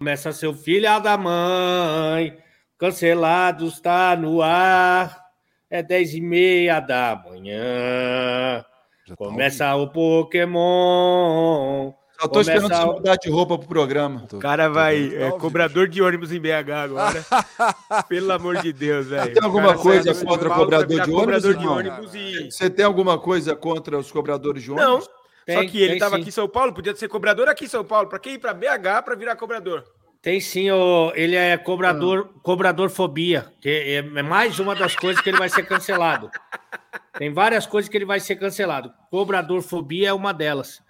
Começa seu filho da mãe, cancelado está no ar. É dez e meia da manhã. Já tá Começa o Pokémon. Só tô Começa esperando você mudar de roupa pro programa. O cara vai. É cobrador de ônibus em BH agora. Pelo amor de Deus, velho. tem alguma coisa contra cobrador de ônibus, Cobrador de irmão? ônibus e. Você tem alguma coisa contra os cobradores de Não. Ônibus? Só Tem- que ele tem tava sim. aqui em São Paulo, podia ser cobrador aqui em São Paulo. Pra quem ir pra BH pra virar cobrador? Tem sim, ô, ele é cobrador, cobrador fobia, que é é mais uma das coisas que ele vai ser cancelado. Tem várias coisas que ele vai ser cancelado. Cobrador fobia é uma delas.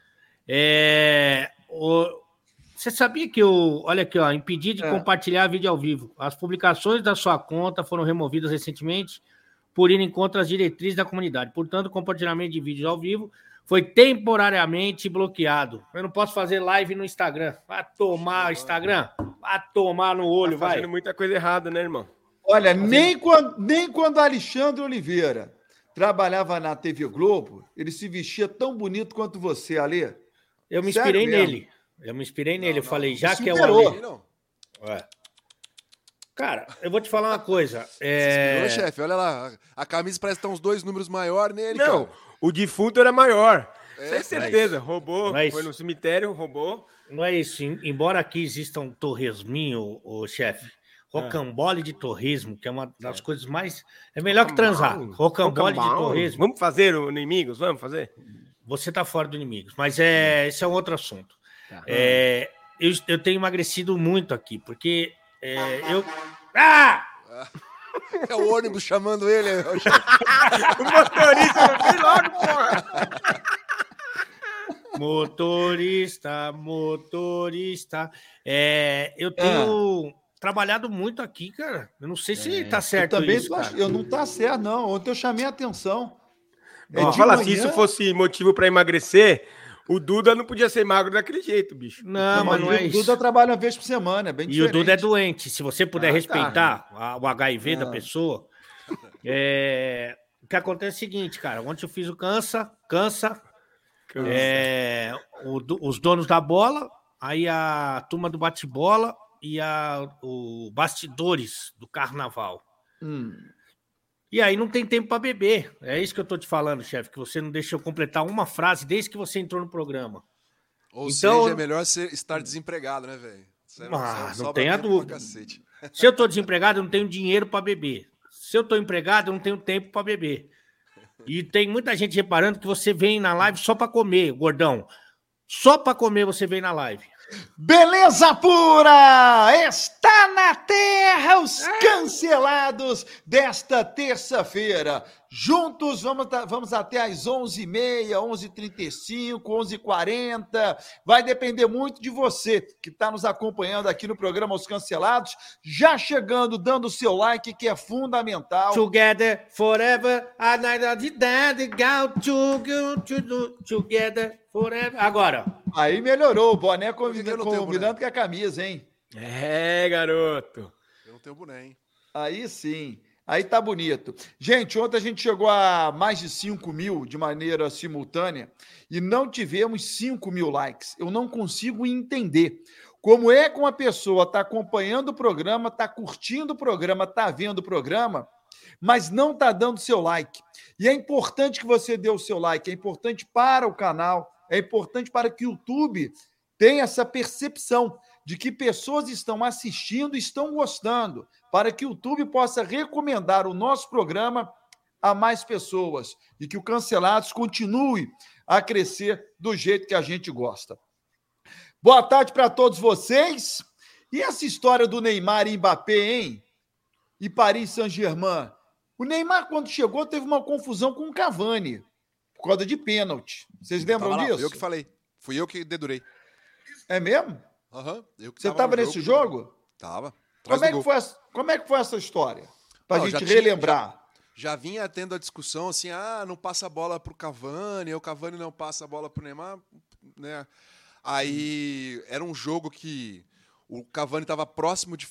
É, o- você sabia que o, olha aqui, ó, impedir de É. compartilhar vídeo ao vivo. As publicações da sua conta foram removidas recentemente por irem contra as diretrizes da comunidade. Portanto, o compartilhamento de vídeos ao vivo foi temporariamente bloqueado. Eu não posso fazer live no Instagram. Vai tomar Instagram, vai tomar no olho, tá vai. fazendo muita coisa errada, né, irmão? Olha, nem quando, nem quando Alexandre Oliveira trabalhava na TV Globo, ele se vestia tão bonito quanto você, Alê. Eu me Sério inspirei mesmo? nele. Eu me inspirei nele. Eu falei, já que é o. Ale. Não. É. Cara, eu vou te falar uma coisa. Ô, É... chefe, olha lá. A camisa parece que tá uns dois números maior nele, Não, cara. O defunto era maior. É, Sem certeza. Roubou, é foi no cemitério, roubou. Não é isso. Em- Embora aqui exista um torresminho, o chefe. Rocambole de torresmo, que é uma das coisas mais. É melhor que transar. Rocambole de torresmo. Vamos fazer o inimigos? Vamos fazer? Você tá fora do inimigos. Mas é, esse é um outro assunto. É, eu, eu tenho emagrecido muito aqui, porque é, eu. Ah! É o ônibus chamando ele. chefe. O motorista, vem logo, porra! Motorista, motorista. É, eu tenho trabalhado muito aqui, cara. Eu não sei se tá Eu certo também isso, eu não tá certo, não. Ontem eu chamei a atenção. É Ó, de fala, se manhã- isso fosse motivo pra emagrecer, o Duda não podia ser magro daquele jeito, bicho. Não, mas não o é isso. Duda trabalha uma vez por semana, é bem E o diferente. Duda é doente. Se você puder Ah, tá. respeitar a- o HIV da Ah. pessoa. é, O que acontece é o seguinte, cara. Ontem eu fiz o cansa, cansa. é, o os donos da bola, aí a turma do bate-bola e a, o bastidores do carnaval. Hum. E aí não tem tempo para beber. É isso que eu tô te falando, chefe, que você não deixou completar uma frase desde que você entrou no programa. Ou Então- seja, é melhor ser, estar desempregado, né, velho? É- Ah, é- não tenha dúvida. Se eu tô desempregado, eu não tenho dinheiro para beber. Se eu tô empregado, eu não tenho tempo para beber. E tem muita gente reparando que você vem na live só para comer, gordão. Só para comer você vem na live. Beleza pura! Está na terra os cancelados desta terça-feira. Juntos vamos, vamos até às 11h30, 11h35, 11h40. Vai depender muito de você que está nos acompanhando aqui no programa Os Cancelados. Já chegando, dando o seu like, que é fundamental. Together forever, a night of the dead, go to- to- to- together forever. Agora, Aí melhorou, o boné combina- combinando boné. com a camisa, hein? É, garoto. Eu não tenho boné, hein? Aí sim. Aí tá bonito. Gente, ontem a gente chegou a mais de 5 mil de maneira simultânea e não tivemos 5 mil likes. Eu não consigo entender. Como é que uma pessoa está acompanhando o programa, está curtindo o programa, está vendo o programa, mas não está dando seu like? E é importante que você dê o seu like, é importante para o canal, é importante para que o YouTube tenha essa percepção de que pessoas estão assistindo e estão gostando, para que o YouTube possa recomendar o nosso programa a mais pessoas e que o Cancelados continue a crescer do jeito que a gente gosta. Boa tarde para todos vocês. E essa história do Neymar e Mbappé, hein? E Paris Saint-Germain. O Neymar, quando chegou, teve uma confusão com o Cavani, por causa de pênalti. Vocês lembram lá, disso? Eu que falei. Fui eu que dedurei. É mesmo? Aham. que Você tava estava nesse jogo? Tava. Atrás Como é, que foi, essa- como é que foi essa história? Pra Não, gente já tinha- relembrar. Já vinha tendo a discussão assim, ah, não passa a bola pro Cavani, o Cavani não passa a bola pro Neymar, né? Aí era um jogo que o Cavani estava próximo de,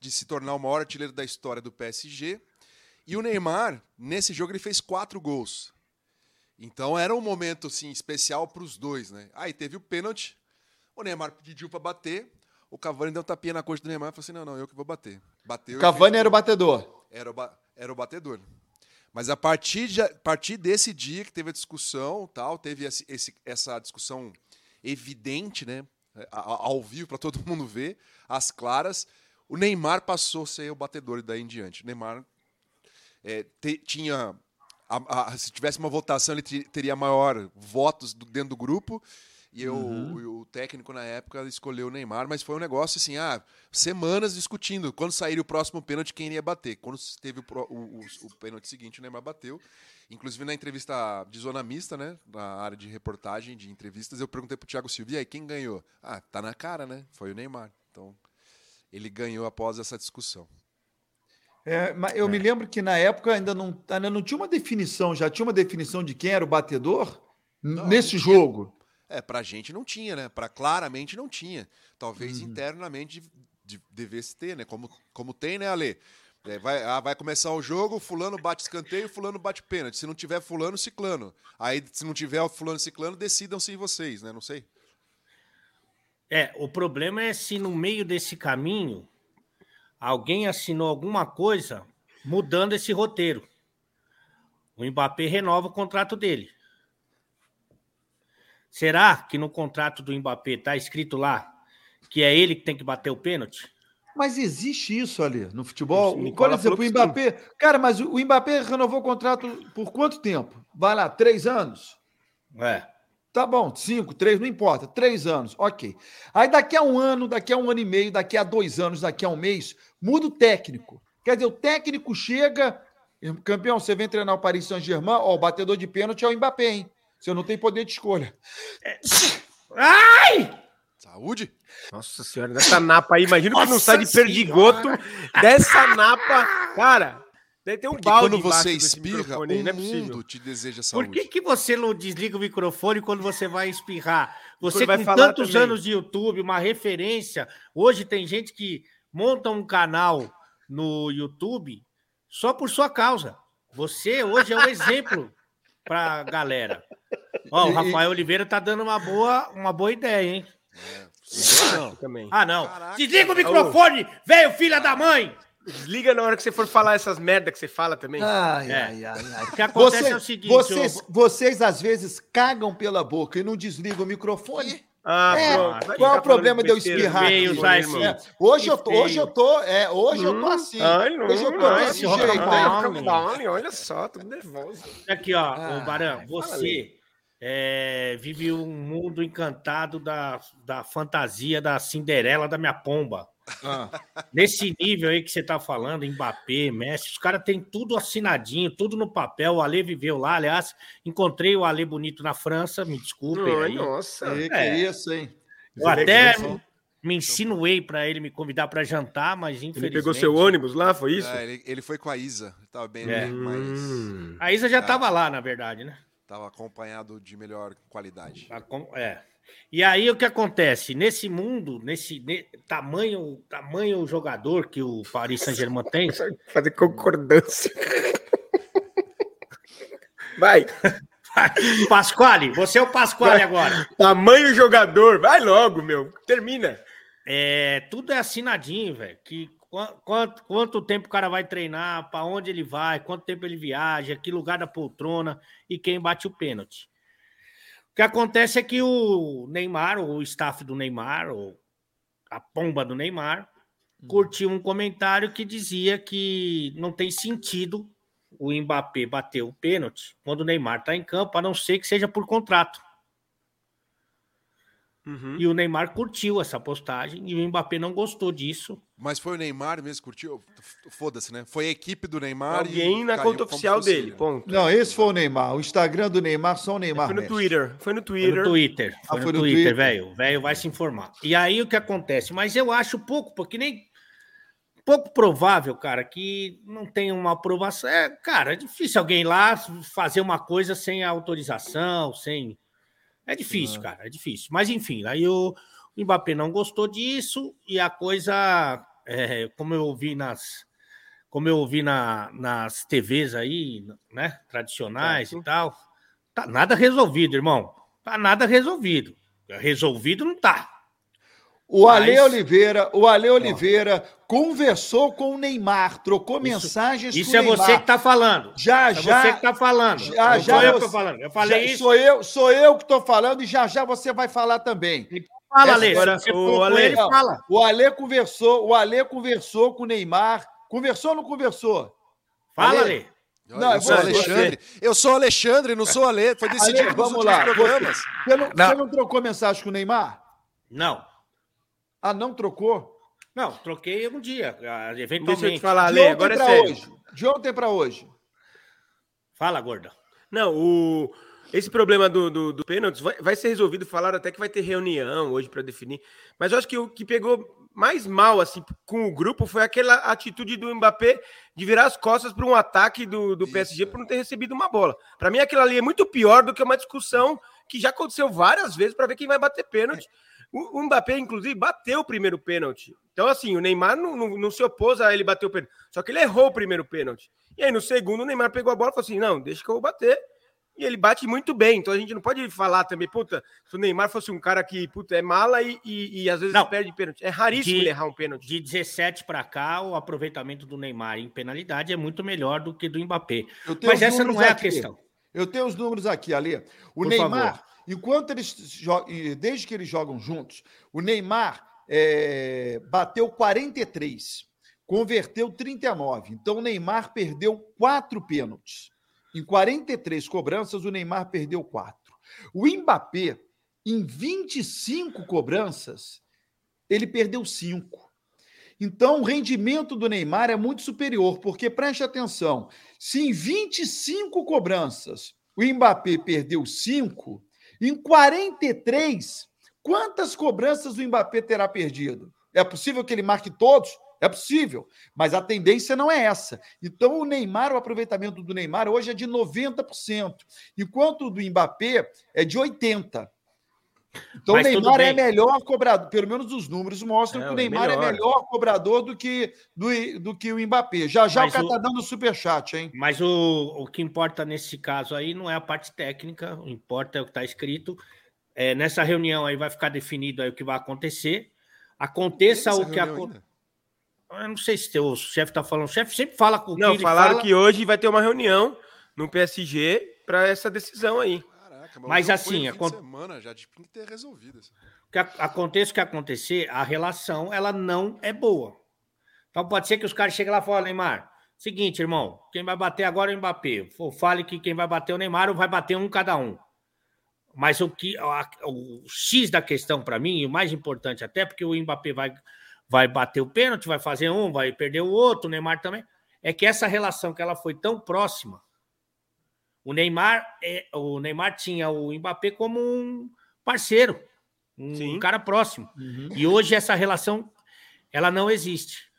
de se tornar o maior artilheiro da história do PSG. E o Neymar, nesse jogo, ele fez quatro gols. Então era um momento assim, especial para os dois, né? Aí teve o pênalti, o Neymar pediu para bater, O Cavani deu um tapinha na coxa do Neymar e falou assim: não, não, eu que vou bater. Bateu. O Cavani era o batedor. Era o, ba- era o batedor. Mas a partir, de, a partir desse dia que teve a discussão, tal, teve esse, esse- essa discussão evidente, né? Ao vivo para todo mundo ver, às claras, o Neymar passou a ser o batedor e daí em diante. O Neymar é, te- tinha. a- a- se tivesse uma votação, ele te- teria maior votos do- dentro do grupo. E eu- o, o técnico na época escolheu o Neymar, mas foi um negócio assim, ah, semanas discutindo. Quando sair o próximo pênalti, quem iria bater? Quando teve o, o- o- o pênalti seguinte, o Neymar bateu. Inclusive na entrevista de zona mista, né? Na área de reportagem, de entrevistas, eu perguntei pro Thiago Silva, e aí, quem ganhou? Ah, tá na cara, né? Foi o Neymar. Então, ele ganhou após essa discussão. É, mas eu me lembro que na época ainda não, ainda não tinha uma definição, já tinha uma definição de quem era o batedor Não, nesse jogo. É, pra gente não tinha, né? Pra claramente não tinha. Talvez internamente de- de- devesse ter, né? Como, como tem, né, Ale? É, vai, ah, vai começar o jogo, fulano bate escanteio, fulano bate pênalti. Se não tiver fulano, ciclano. Aí, se não tiver o fulano ciclano, decidam-se vocês, né? Não sei. É, o problema é se no meio desse caminho alguém assinou alguma coisa mudando esse roteiro. O Mbappé renova o contrato dele. Será que no contrato do Mbappé está escrito lá que é ele que tem que bater o pênalti? Mas existe isso ali no futebol. O Por Nicola exemplo, o Mbappé. Cara, mas o Mbappé renovou o contrato por quanto tempo? Vai lá, três anos? É. Tá bom, cinco, três, não importa. Três anos, ok. Aí daqui a um ano, daqui a um ano e meio, daqui a dois anos, daqui a um mês, muda o técnico. Quer dizer, o técnico chega. Campeão, você vem treinar o Paris Saint-Germain, ó, o batedor de pênalti é o Mbappé, hein? Você não tem poder de escolha. Saúde? Nossa senhora, dessa napa aí, imagina que não sai de perdigoto dessa napa. Cara, deve ter um Porque balde quando você espirra, aí, o não é mundo te deseja Por saúde. que, que você não desliga o microfone quando você vai espirrar? Você vai com falar tantos também. anos de YouTube, uma referência. Hoje tem gente que monta um canal no YouTube só por sua causa. Você hoje é um exemplo pra galera. Ó, o E- Rafael Oliveira tá dando uma boa, uma boa ideia, hein? Não. Também. Ah, não. Caraca. Desliga o microfone, velho filha da mãe! Desliga na hora que você for falar essas merda que você fala também. Ai, É. ai, ai, ai. O que acontece Você- é o seguinte, vocês, eu- vocês às vezes cagam pela boca e não desligam o microfone. Ah, É, pronto. Vai qual é o problema de eu besteira. espirrar aqui? usar É, esse- hoje, eu tô, hoje eu tô, é, hoje eu tô assim. Ai, não, hoje eu tô ai, desse esse jeito. Olha, olha só, tô nervoso. Aqui, ó, Ah, ô Baran, fala você é, vive um mundo encantado da, da fantasia da Cinderela da minha pomba. Ah, Nesse nível aí que você tá falando, Mbappé, Messi, os caras têm tudo assinadinho, tudo no papel. O Ale viveu lá, aliás, encontrei o Ale bonito na França, me desculpem Ai, aí. nossa. e que É. isso, hein? Eu até me insinuei para ele me convidar para jantar, mas Ele infelizmente... pegou seu ônibus lá, foi isso? É, ele, ele foi com a Isa. Tava bem, É. mas Hum. A Isa já estava lá, na verdade, né? Tava acompanhado de melhor qualidade. É. E aí o que acontece? Nesse mundo, nesse ne- tamanho, tamanho jogador que o Paris Saint-Germain tem, Fazer concordância. Vai. Pasquale, você é o Pasquale agora. Tamanho jogador. Vai logo, meu. Termina. É, tudo é assinadinho, velho. Que quanto, quanto tempo o cara vai treinar, para onde ele vai, quanto tempo ele viaja, que lugar da poltrona e quem bate o pênalti. O que acontece é que o Neymar, ou o staff do Neymar, ou a pomba do Neymar, curtiu um comentário que dizia que não tem sentido o Mbappé bater o pênalti quando o Neymar está em campo, a não ser que seja por contrato. Uhum. E o Neymar curtiu essa postagem e o Mbappé não gostou disso. Mas foi o Neymar mesmo que curtiu? Foda-se, né? Foi a equipe do Neymar. Alguém e na conta oficial dele. ele. Ponto. Não, esse foi o Neymar. O Instagram do Neymar só o Neymar. Foi no. Twitter. Foi no Foi Twitter. no Twitter. Foi, Ah, no, foi no Twitter, Twitter. velho. O velho vai se informar. E aí o que acontece? Mas eu acho pouco, porque nem. Pouco provável, cara, que não tenha uma aprovação. É, cara, é difícil alguém ir lá fazer uma coisa sem autorização, sem. É difícil, cara, é difícil. Mas enfim, aí o, o Mbappé não gostou disso e a coisa, é, como eu ouvi nas. Como eu ouvi na, nas TVs aí, né, tradicionais Certo. e tal, tá nada resolvido, irmão. Tá nada resolvido. Resolvido não tá. O Ale Mas- Oliveira, o Ale Oliveira conversou com o Neymar, trocou mensagens Isso com é o Neymar. você que tá falando. Já, É já. você que tá falando. Já, não já sou eu que tô falando. Eu falei já- isso. Sou eu, sou eu que estou falando e já já você vai falar também. Fala, Essa- Ale. agora, o Ale- ele, fala. O Ale conversou, o Ale conversou com o Neymar. Conversou ou não conversou? Fala, Ale. Ale. Não, eu é sou você. Alexandre. Eu sou Alexandre, não sou Ale. Foi decidido Ale, vamos lá. programas. Você não, Não. você não trocou mensagem com o Neymar? Não. Ah, não trocou? Não, troquei um dia, ah, Deixa eu te eventualmente. falar, ontem agora é pra sério. hoje. De ontem para hoje. Fala, gorda. Não, o... esse problema do, do, do pênalti vai, vai ser resolvido. Falaram até que vai ter reunião hoje para definir. Mas eu acho que o que pegou mais mal assim com o grupo foi aquela atitude do Mbappé de virar as costas para um ataque do, do PSG por não ter recebido uma bola. Para mim, aquilo ali é muito pior do que uma discussão que já aconteceu várias vezes para ver quem vai bater pênalti. O, o Mbappé, inclusive, bateu o primeiro pênalti. Então, assim, o Neymar não, não, não se opôs a ele bater o pênalti. Só que ele errou o primeiro pênalti. E aí, no segundo, o Neymar pegou a bola e falou assim: não, deixa que eu vou bater. E ele bate muito bem. Então a gente não pode falar também, puta, se o Neymar fosse um cara que, puta, é mala e, e, e às vezes Não. perde pênalti. É raríssimo De- ele errar um pênalti. De 17 para cá, o aproveitamento do Neymar em penalidade é muito melhor do que do Mbappé. Mas essa não é a aqui. questão. Eu tenho os números aqui, Ale. O Por Neymar, favor. Enquanto eles desde que eles jogam juntos, o Neymar é, bateu 43, converteu 39. Então o Neymar perdeu quatro pênaltis. Em 43 cobranças, o Neymar perdeu quatro. O Mbappé, em 25 cobranças, ele perdeu cinco. Então, o rendimento do Neymar é muito superior, porque preste atenção: se em 25 cobranças o Mbappé perdeu 5, em 43, quantas cobranças o Mbappé terá perdido? É possível que ele marque todos? É possível, mas a tendência não é essa. Então, o Neymar, o aproveitamento do Neymar hoje é de 90%, enquanto o do Mbappé é de 80%. Então, Mas o Neymar é melhor cobrador, pelo menos os números mostram É, que o é Neymar é melhor. melhor cobrador do que, do, do que o Mbappé. Já já Mas o cara o- tá dando superchat, hein? Mas o, o que importa nesse caso aí não é a parte técnica, o que importa é o que está escrito. É, nessa reunião aí vai ficar definido aí o que vai acontecer. Aconteça o que ainda? Eu não sei se o chefe está falando. O chefe sempre fala com o Não, falaram fala, que hoje vai ter uma reunião no PSG para essa decisão aí. Caraca, Mas jogo assim, acon- de semana já tinha que ter resolvido isso. que a- aconteça o que acontecer, a relação ela não é boa. Então pode ser que os caras cheguem lá e falem, Neymar, seguinte, irmão, quem vai bater agora é o Mbappé. Fale que quem vai bater é o Neymar ou vai bater um cada um. Mas o que a- o X da questão para mim, e o mais importante até, porque o Mbappé vai, vai bater o pênalti, vai fazer um, vai perder o outro, o Neymar também, é que essa relação que ela foi tão próxima, o Neymar, é, o Neymar tinha o Mbappé como um parceiro, um Sim. cara próximo. E hoje essa relação ela não existe.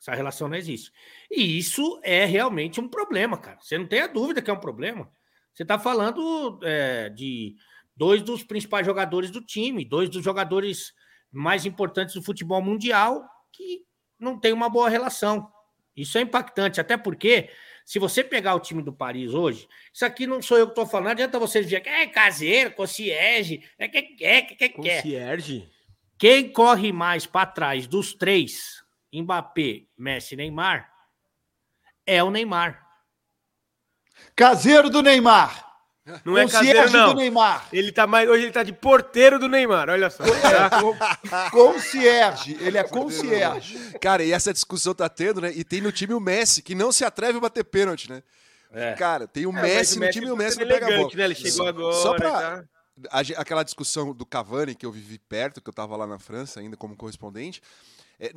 Essa relação não existe. E isso é realmente um problema, cara. Você não tem a dúvida que é um problema. Você está falando é, de dois dos principais jogadores do time, dois dos jogadores mais importantes do futebol mundial que não tem uma boa relação. Isso é impactante, até porque se você pegar o time do Paris hoje, isso aqui não sou eu que estou falando, não adianta você dizer que é caseiro, concierge, é que quer, que quer, que quer. Concierge? Quem corre mais para trás dos três, Mbappé, Messi e Neymar, é o Neymar. Caseiro do Neymar. Não é Concierge caseiro, não. do Neymar. Ele tá mais, hoje ele tá de porteiro do Neymar, olha só. É, concierge. Ele é concierge. Cara, e essa discussão tá tendo, né? E tem no time o Messi, que não se atreve a bater pênalti, né? Cara, tem o É, mas Messi no time e o tá Messi não pega a bola. Né? Ele chegou Só- agora. Só pra, tá? aquela discussão do Cavani, que eu vivi perto, que eu estava lá na França ainda como correspondente, é,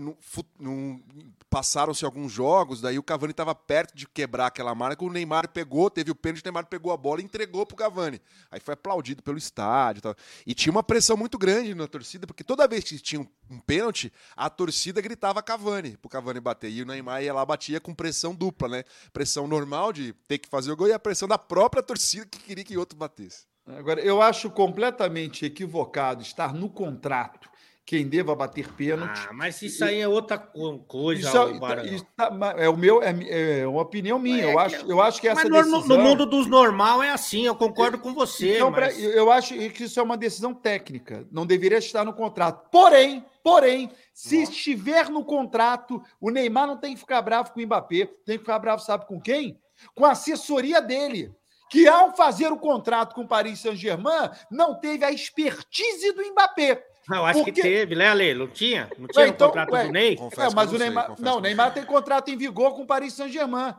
passaram-se alguns jogos, daí o Cavani estava perto de quebrar aquela marca, o Neymar pegou, teve o pênalti, o Neymar pegou a bola e entregou pro Cavani. Aí foi aplaudido pelo estádio e tal. E tinha uma pressão muito grande na torcida, porque toda vez que tinha um, um pênalti, a torcida gritava Cavani, pro Cavani bater. E o Neymar ia lá, batia com pressão dupla, né? Pressão normal de ter que fazer o gol e a pressão da própria torcida que queria que outro batesse. Agora, eu acho completamente equivocado estar no contrato quem deva bater pênalti. Ah, mas isso aí é outra co- coisa, Isso, é- isso tá- é o meu, é, é uma opinião minha. É eu, acho, eu acho que essa Mas no, decisão. no mundo dos normal é assim, eu concordo com você. Então, mas... eu acho que isso é uma decisão técnica. Não deveria estar no contrato. Porém, porém, se estiver no contrato, o Neymar não tem que ficar bravo com o Mbappé. Tem que ficar bravo, sabe com quem? Com a assessoria dele. Que ao fazer o contrato com o Paris Saint-Germain, não teve a expertise do Mbappé. Eu acho Porque- que teve, né, Ale? Não tinha? Não tinha Ué, no então, contrato ué, do Ney? Confesso É, que mas o não sei, Neymar, confesso não, o Neymar sei. tem contrato em vigor com o Paris Saint-Germain.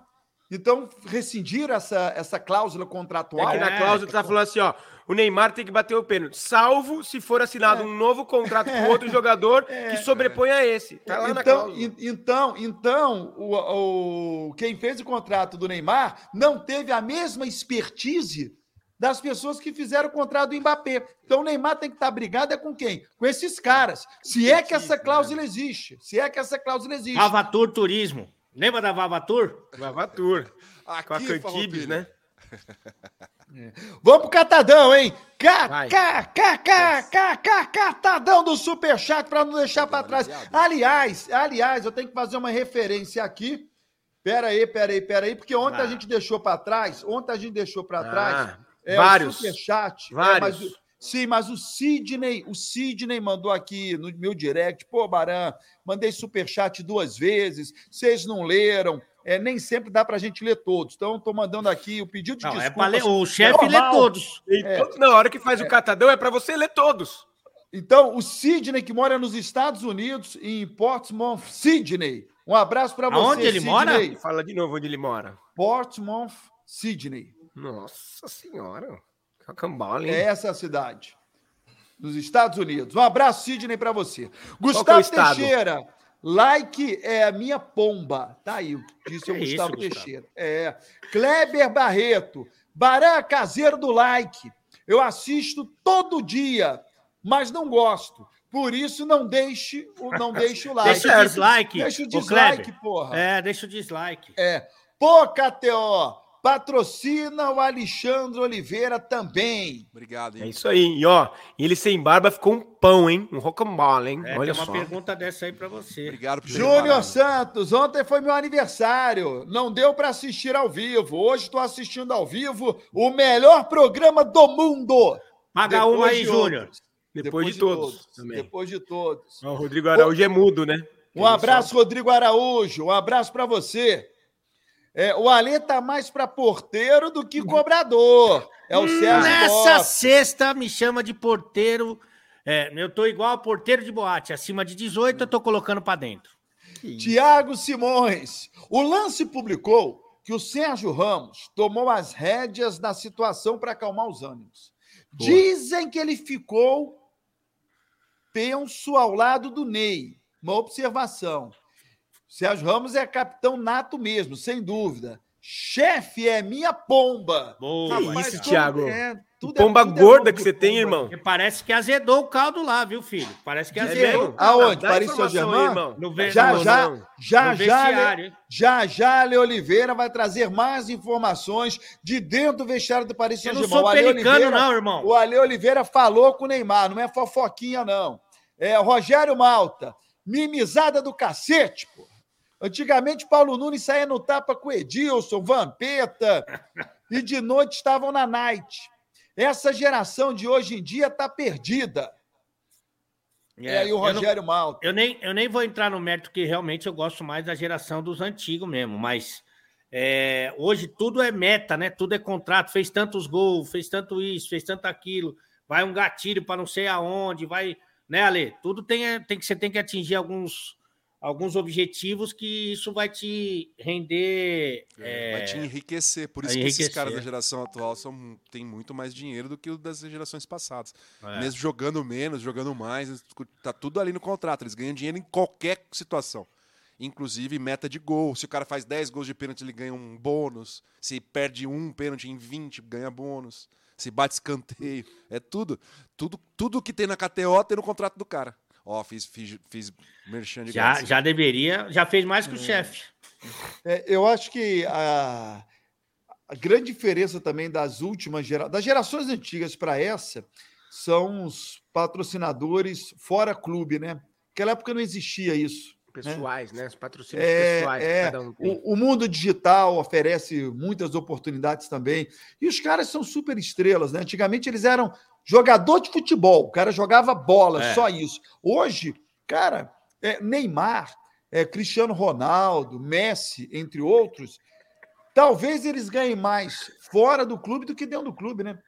Então, rescindir essa, essa cláusula É contratual. que na É, cláusula tá falando assim, ó. O Neymar tem que bater o pênalti, salvo se for assinado um novo contrato com outro jogador que sobrepõe a esse. Tá lá na então, cláusula. en- então, então o, o- quem fez o contrato do Neymar não teve a mesma expertise das pessoas que fizeram o contrato do Mbappé. Então o Neymar tem que estar brigado é com quem? Com esses caras. Se é que essa cláusula existe. Se é que essa cláusula existe. Vavatur Turismo. Lembra da Vavatur? Vavatur. Com a Cantibes, Farroupilha. né? Vamos pro Catadão, hein? Catadão do Superchat para não deixar para trás. Aliás, aliás, eu tenho que fazer uma referência aqui. Pera aí, pera aí, pera aí, porque ontem Ah. a gente deixou para trás, ontem a gente deixou para trás Ah, é, vários. o Superchat. é, Vários. mas sim, mas o Sidney, o Sidney mandou aqui no meu direct, pô, Baran, mandei Superchat duas vezes, vocês não leram, é, nem sempre dá pra gente ler todos. Então, estou mandando aqui o pedido de Não, é desculpas. pra ler. O chefe lê normal. todos. Então, na hora que faz o catadão, é pra você ler todos. Então, o Sidney, que mora nos Estados Unidos, em Portsmouth, Sydney. Um abraço para você, Aonde ele mora? Sidney. Fala de novo onde ele mora. Portsmouth, Sydney. Nossa senhora. Cacambala, hein? É essa a cidade. Nos Estados Unidos. Um abraço, Sidney, para você. é Gustavo estado? Teixeira. Like é a minha pomba. Tá aí, disse o Que Gustavo isso, Gustavo? Teixeira. É. Kleber Barreto. Barã caseiro do like. Eu assisto todo dia, mas não gosto. Por isso, não deixe o, não deixe o like. Deixa o dislike. Deixa o dislike, porra. É, deixa o dislike. É. Pô, KTO, patrocina o Alexandre Oliveira também. Obrigado, É hein? isso aí. E ó, ele sem barba ficou um pão, hein? Um rocambole, hein? É, Olha tem uma só. pergunta dessa aí pra você. Obrigado por Júnior. Santos, ontem foi meu aniversário. Não deu para assistir ao vivo. Hoje estou assistindo ao vivo o melhor programa do mundo. Paga Depois uma aí, de Júnior. outros. Depois, de todos. também. Depois de todos. O Rodrigo Araújo é mudo, né? Um abraço, Rodrigo Araújo. Um abraço para você. É, o Alê tá mais para porteiro do que cobrador. É o Sérgio Nessa Lopes. sexta me chama de porteiro. É, eu tô igual a porteiro de boate. Acima de 18 eu tô colocando pra dentro. Tiago Simões. O lance publicou que o Sérgio Ramos tomou as rédeas da situação para acalmar os ânimos. Dizem que ele ficou penso ao lado do Ney. Uma observação. Sérgio Ramos é capitão nato mesmo, sem dúvida. Chefe é minha pomba. Boa. Que Rapaz, isso, Thiago? é, tudo Pomba tudo gorda nome que você tem, pomba. irmão. Porque parece que azedou o caldo lá, viu, filho? Parece que É azedou. mesmo? Aonde? Paris Saint-Germain? Já, já, não. já, já, vestiário, hein? já, já, Ale Oliveira vai trazer mais informações de dentro do vestiário do Paris Eu não Saint-Germain. sou pelicano, Oliveira- não, irmão. O Ale Oliveira falou com o Neymar, não é fofoquinha, não. É Rogério Malta, mimizada do cacete, pô. Antigamente, Paulo Nunes saía no tapa com Edilson, Vampeta, e de noite estavam na night. Essa geração de hoje em dia tá perdida. É, aí o eu não- Rogério Malta. Eu nem, eu nem vou entrar no mérito que realmente eu gosto mais da geração dos antigos mesmo, mas é, hoje tudo é meta, né? Tudo é contrato. Fez tantos gols, fez tanto isso, fez tanto aquilo. Vai um gatilho para não sei aonde, vai, né, Ale? Tudo tem, tem que você tem que atingir alguns alguns objetivos que isso vai te render. É, é, Vai te enriquecer. Por vai isso que esses caras da geração atual são, têm muito mais dinheiro do que o das gerações passadas. é. Mesmo jogando menos, jogando mais, tá tudo ali no contrato. Eles ganham dinheiro em qualquer situação. Inclusive meta de gol. Se o cara faz 10 gols de pênalti, ele ganha um bônus. Se perde um pênalti em 20, ganha bônus. Se bate escanteio. É tudo. Tudo, tudo que tem na KTO tem no contrato do cara. Ó, fiz, fiz, fiz merchan de Já, graça. já deveria, já fez mais que o chefe. É, eu acho que a, a grande diferença também das últimas gerações, das gerações antigas para essa, são os patrocinadores fora clube, né? Naquela época não existia isso. Pessoais, né? Os patrocínios É, pessoais. é. cada um. O, o mundo digital oferece muitas oportunidades também. E os caras são super estrelas, né? Antigamente eles eram jogador de futebol, o cara jogava bola, É. só isso. Hoje, cara, é, Neymar, é, Cristiano Ronaldo, Messi, entre outros, talvez eles ganhem mais fora do clube do que dentro do clube, né?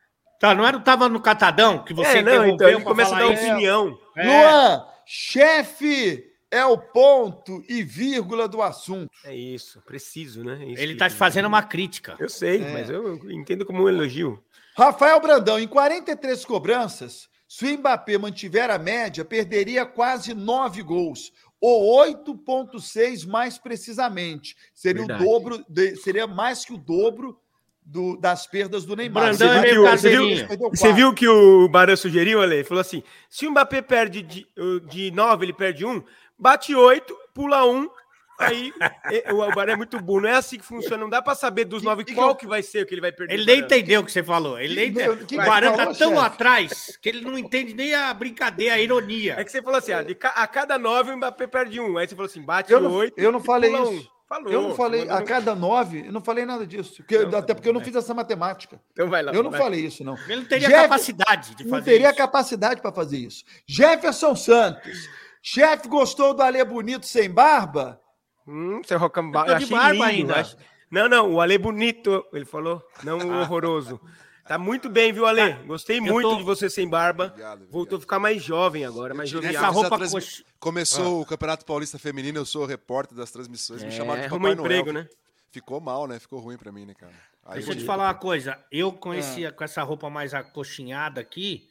Tá, não era, tava no catadão que você É, não, então interrompeu ele começa a dar isso? opinião. É. Luan, chefe é o ponto e vírgula do assunto. É isso, preciso, né? É isso Ele que- tá te fazendo uma crítica. Eu sei, É. mas eu entendo como um elogio. Rafael Brandão, em 43 cobranças, se o Mbappé mantiver a média, perderia quase 9 gols, ou 8,6 mais precisamente. Seria Verdade. o dobro, de- seria mais que o dobro do- das perdas do Neymar. Brandão Você é viu meio que o- caseirinho. perdeu Você viu que o Barão sugeriu, Ale? Ele falou assim: se o Mbappé perde de, de 9, ele perde um, bate 8, pula um. Aí é, o Barão é muito burro. Não é assim que funciona. Não dá pra saber dos E- 9 e que qual eu- que vai ser o que ele vai perder. Ele nem entendeu o que você falou. Ele nem Que- entendeu. que- o que Barão falou, tá tão chefe? atrás que ele não entende nem a brincadeira, a ironia. É que você falou assim: ah, de ca- a cada 9 o Mbappé perde um. Aí você falou assim: bate Eu não, 8. eu não falei isso. um. Falou. Eu não falei, a cada nove, eu não falei nada disso. Porque- Não, até porque eu não vai. fiz essa matemática. Então vai lá. Eu não vai. falei isso, não. Ele não teria Jeff- capacidade de Não fazer teria isso. capacidade para fazer isso. Jefferson Santos. Chefe gostou do Ale Bonito sem barba? Hum, seu Rocambole. Eu tô de barba ainda. Não, não, o Ale bonito, ele falou, não o horroroso. Tá muito bem, viu, Ale? Gostei eu muito tô- de você sem barba. Obrigado, obrigado. Voltou a ficar mais jovem agora, mais jovial. Essa roupa transmi- coxa- Começou o Campeonato Paulista Feminino, eu sou o repórter das transmissões, me chamaram de É, Papai Noel. emprego, né? Ficou mal, né? Ficou ruim pra mim, né, cara? Aí Deixa eu te eu- falar uma coisa. Eu com, esse, com essa roupa mais acochinhada aqui,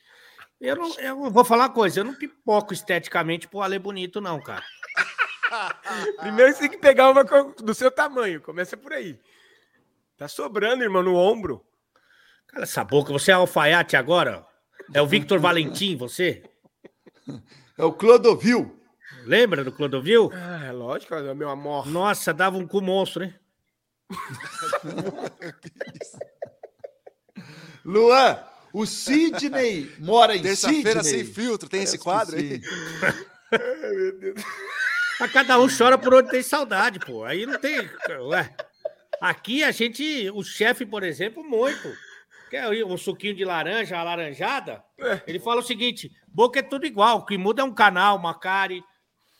eu não, eu vou falar uma coisa. Eu não pipoco esteticamente pro Ale bonito, não, cara. Primeiro você tem que pegar uma do seu tamanho, começa por aí. Tá sobrando, irmão, no ombro. Cala essa boca. Você é alfaiate agora? É o Victor Valentim, você? É o Clodovil. Lembra do Clodovil? Ah, é lógico, é meu amor. Nossa, dava um cu monstro, hein? Luan, o Sidney mora em Terça-feira Sidney. sem filtro, tem esse quadro aí? sim. Mas cada um chora por onde tem saudade, pô. Aí não tem. Ué. Aqui a gente, o chefe, por exemplo, muito. Quer um suquinho de laranja, alaranjada? Ele fala o seguinte: boca é tudo igual, o que muda é um canal, uma cárie,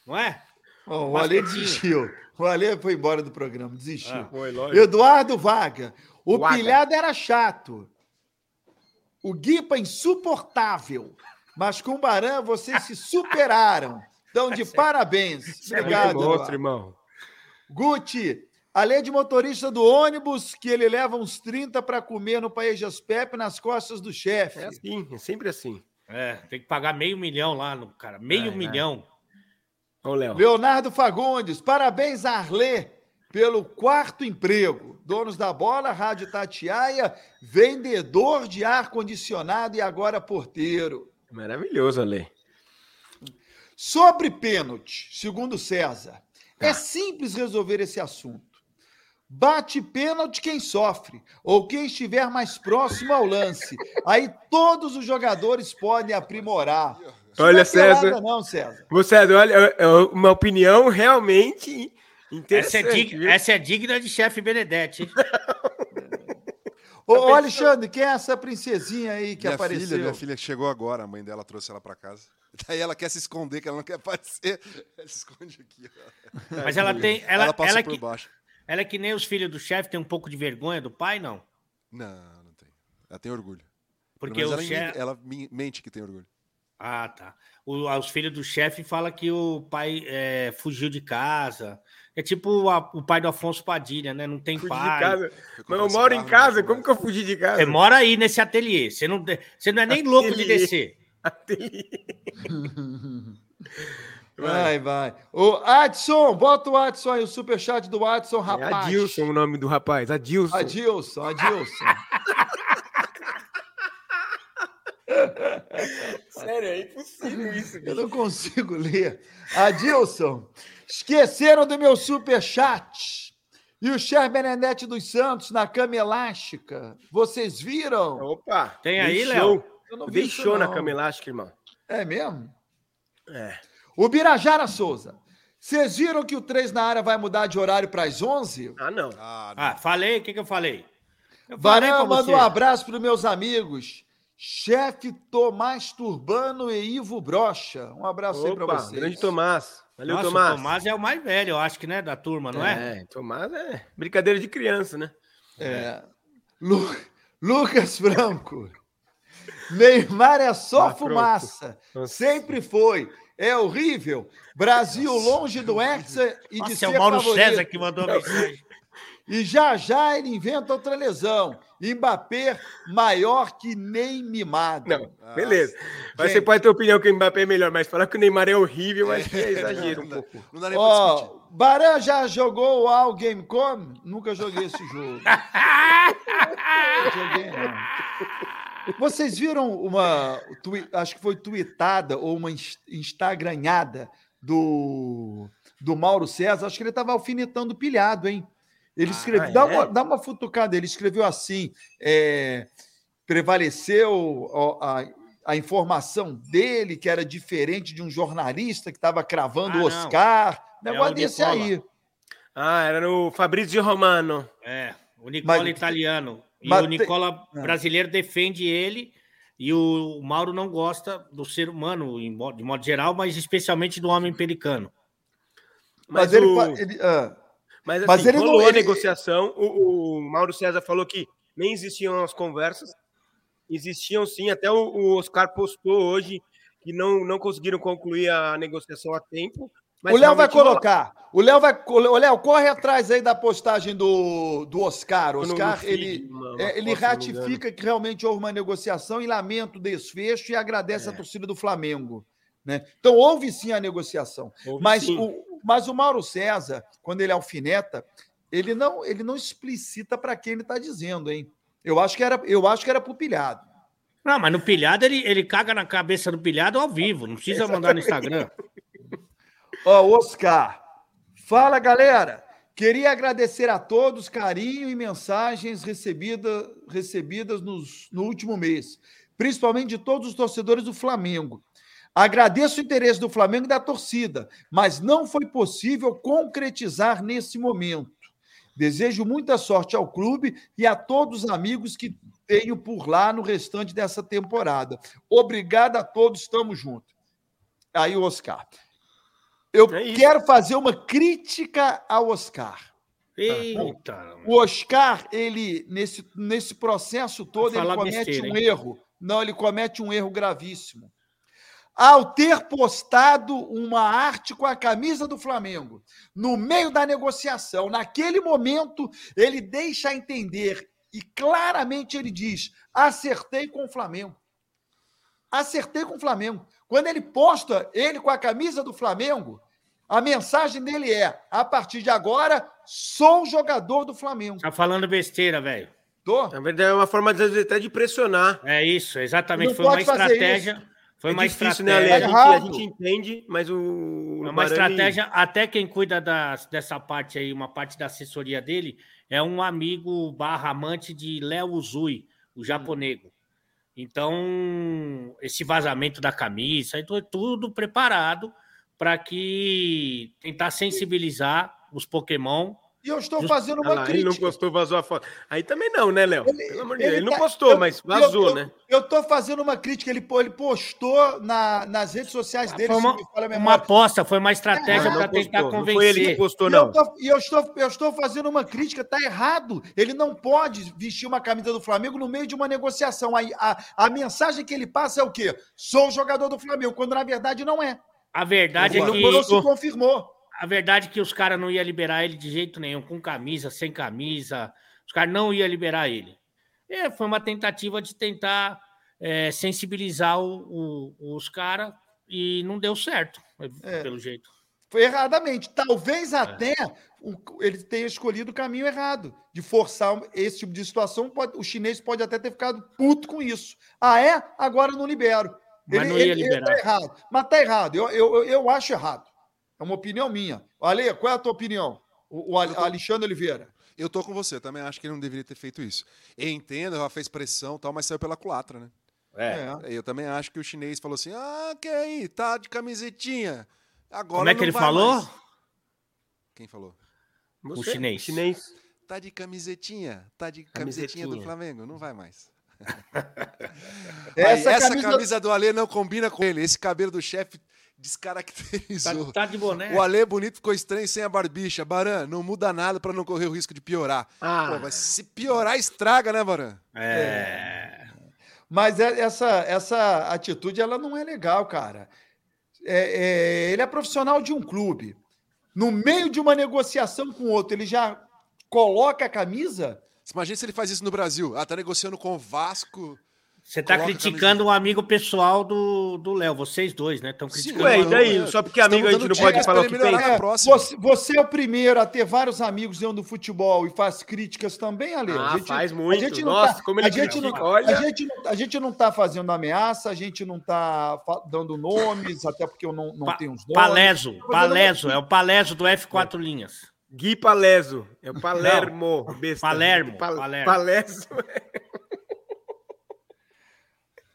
não é? Ó, o Ale desistiu. O Ale foi embora do programa, desistiu. Ah, Foi. Eduardo Vaga. O Vaga. pilhado era chato. O Guipa insuportável. Mas com o Baran vocês se superaram. Então, de parabéns. É Obrigado, muito monstro, irmão. Guti, a lei de motorista do ônibus, que ele leva uns 30 para comer no País das Pepe nas costas do chefe. É assim, é sempre assim. É, tem que pagar meio milhão lá no cara. Meio Vai, milhão. Ô, Léo. Leonardo Fagundes, parabéns a Arlê pelo quarto emprego. Donos da bola, Rádio Tatiaia, vendedor de ar-condicionado e agora porteiro. Maravilhoso, Ale. Sobre pênalti, segundo César, é simples resolver esse assunto. Bate pênalti quem sofre, ou quem estiver mais próximo ao lance. Aí todos os jogadores podem aprimorar. Isso Olha, não é César. não, César. Você, olha, é é uma opinião realmente Essa interessante. é, digna, essa é digna de chefe Benedetti. hein? Ô, ô, pensando? Alexandre, quem é essa princesinha aí que minha apareceu? filha, minha filha chegou agora, a mãe dela trouxe ela pra casa. Daí ela quer se esconder, que ela não quer aparecer. Ela se esconde aqui. ó. Mas ela tem. Ela, Ela, passou ela, é por que, baixo. ela é que nem os filhos do chefe, tem um pouco de vergonha do pai, não? Não, não tem. Ela tem orgulho. Porque ela, chefe. ela mente que tem orgulho. Ah, tá. O- os filhos do chefe falam que o pai é, fugiu de casa. É tipo a- o pai do Afonso Padilha, né? Não tem Fugi de pai. casa. Foi Mas eu moro em cigarro, casa, como que eu fugi de casa? Você mora aí nesse ateliê. Você não, de- você não é nem louco de Ateliê. Vai, vai. Ô, Adson, bota o Adson aí, o superchat do Adson, É rapaz. Adilson o nome do rapaz, Adilson. Adilson, Adilson. Sério, é impossível isso. Eu não consigo ler. Adilson, esqueceram do meu superchat. E o Cher Benedetti dos Santos na cama elástica. Vocês viram? Opa! Tem aí, Léo? Show. Eu não Eu vi dei isso, show na cama elástica, irmão. É mesmo? É. O Birajara Souza. Vocês viram que o 3 na área vai mudar de horário para as 11? Ah, não. Ah, não. Ah, falei, o que, que eu falei? Eu Varão, manda um abraço para meus amigos. Chefe Tomás Turbano e Ivo Brocha. Um abraço aí para Opa, vocês. grande Tomás. Valeu, Nossa, Tomás. O Tomás é o mais velho, eu acho que, né, da turma, não é? É, Tomás é brincadeira de criança, né? É. Lu- Lucas Franco. Neymar é só Ah, fumaça. Nossa. Sempre foi. É horrível. Brasil longe do Hexa e de Nossa, é ser o Mauro favorito. César que mandou a mensagem. E já já ele inventa outra lesão. Mbappé maior que nem mimado. Não, beleza. Mas Gente. você pode ter opinião que o Mbappé é melhor, mas falar que o Neymar é horrível, acho que é exagero um pouco. não dá nem pra discutir. Baran já jogou o All Game Com? Nunca joguei esse jogo. Não joguei, não. Vocês viram uma, acho que foi tweetada ou uma ins- instagranhada do, do Mauro César? Acho que ele estava alfinetando o pilhado, hein? Ele escreveu, é? dá, uma, dá uma futucada, ele escreveu assim, é, prevaleceu ó, a, a informação dele, que era diferente de um jornalista que estava cravando Ah, o não. Oscar, É negócio o desse aí. Ah, era no Fabrício Romano. É, o Nicola Mas- italiano. E mas o tem- Nicola Ah. brasileiro defende ele e o Mauro não gosta do ser humano, de modo geral, mas especialmente do homem pelicano. Mas, Mas, ele, o... ele- ah, Mas assim, Mas ele não- rolou a ele- negociação. O, o Mauro César falou que nem existiam as conversas. Existiam sim, até o, o Oscar postou hoje que não, não conseguiram concluir a negociação a tempo. Mas o Léo vai colocar. O Léo vai. O Léo, corre atrás aí da postagem do, do Oscar. Oscar, ele, é, ele ratifica que realmente houve uma negociação e lamenta o desfecho e agradece É. a torcida do Flamengo. Né? Então, houve sim a negociação. Houve Mas sim. o, mas o Mauro César, quando ele alfineta, ele não, ele não explicita para quem ele está dizendo, hein? Eu acho que era, eu acho que era pro pilhado. Não, mas no pilhado ele, ele caga na cabeça do pilhado ao vivo, não precisa mandar no Instagram. Ó, Oscar. Fala, galera. Queria agradecer a todos carinho e mensagens recebida, recebidas nos, no último mês, principalmente de todos os torcedores do Flamengo. Agradeço o interesse do Flamengo e da torcida, mas não foi possível concretizar nesse momento. Desejo muita sorte ao clube e a todos os amigos que tenho por lá no restante dessa temporada. Obrigado a todos, estamos juntos. Aí Oscar. Eu É quero fazer uma crítica ao Oscar. Eita. O Oscar, ele, nesse, nesse processo todo, ele comete besteira, um hein? erro. Não, ele comete um erro gravíssimo. Ao ter postado uma arte com a camisa do Flamengo, no meio da negociação, naquele momento, ele deixa entender, e claramente ele diz: acertei com o Flamengo. Acertei com o Flamengo. Quando ele posta ele com a camisa do Flamengo, a mensagem dele é: a partir de agora, sou jogador do Flamengo. Tá falando besteira, velho. Tô? Na verdade, é uma forma vezes, até de pressionar. É isso, exatamente. Não Foi uma estratégia. Foi é uma difícil, né, Ale? A estratégia. gente, a gente entende, mas o. É uma Barani- estratégia, até quem cuida das, dessa parte aí, uma parte da assessoria dele, é um amigo barra amante de Léo Uzui, o japonego. Então, esse vazamento da camisa, então é tudo preparado para que tentar sensibilizar os Pokémon. E eu estou fazendo Ah uma lá, ele não crítica. postou, vazou a foto. Aí também não, né, Léo? Pelo amor de Deus. Ele, não tá- postou, eu- mas eu- vazou, eu- né? Eu estou fazendo uma crítica. Ele, ele postou na- nas redes sociais dele, Foi uma, se me falha a uma aposta, foi uma estratégia Não para tentar postou, não foi ele que convencer. postou, E eu, não. tô, e eu estou, eu estou fazendo uma crítica, tá errado. Ele não pode vestir uma camisa do Flamengo no meio de uma negociação. A, a, a mensagem que ele passa é o quê? Sou jogador do Flamengo, quando na verdade não é. A verdade é que não se confirmou. A verdade é que os caras não iam liberar ele de jeito nenhum, com camisa, sem camisa. Os caras não iam liberar ele. É, foi uma tentativa de tentar é, sensibilizar o- o- os caras e não deu certo, É. pelo jeito. Foi erradamente. Talvez É. até o- ele tenha escolhido o caminho errado. De forçar esse tipo de situação, pode- o chinês pode até ter ficado puto com isso. Ah, é? Agora eu não libero. Mas não ia liberar. tá errado. Mas tá errado. Eu, eu, eu- eu acho errado. É uma opinião minha. Ale, qual é a tua opinião? O, o tô- Alexandre Oliveira. Eu tô com você, também acho que ele não deveria ter feito isso. Eu entendo, ela fez pressão e tal, mas saiu pela culatra, né? É. Eu também acho que o chinês falou assim: ah, que aí, tá de camisetinha. Agora Como é que ele falou? mais. Quem falou? O chinês. chinês. Tá de camisetinha, tá de Camisetinha. camisetinha, do Flamengo, não vai mais. Essa, essa camisa, camisa... do Alê não combina com ele. Esse cabelo do chefe Tá, descaracterizou. tá de boné. O Alê bonito ficou estranho sem a barbicha. Baran, não muda nada pra não correr o risco de piorar. Ah. Pô, mas se piorar, estraga, né, Baran? É. Mas é- essa, essa atitude ela não é legal, cara. É- é- ele é profissional de um clube. No meio de uma negociação com outro, ele já coloca a camisa? Você Imagina se ele faz isso no Brasil. Ah, tá negociando com o Vasco. Você tá a criticando um amigo pessoal do do Léo, vocês dois, né? Estão criticando. Ué, e não, daí? é. Só porque amigo a gente não pode falar o que melhorar. É, você, você é o primeiro a ter vários amigos dentro do futebol e faz críticas também, Ale. Ah, faz muito. A gente não Nossa, tá, como ele a gente não, olha. a gente não, a gente não tá fazendo ameaça, a gente não tá dando nomes, até porque eu não, não Pa- tenho os nomes. Paleso, Paleso, é o Paleso do F4 linhas. Gui Paleso. É o Palermo. besta. Palermo, Pal- Palermo. Paleso.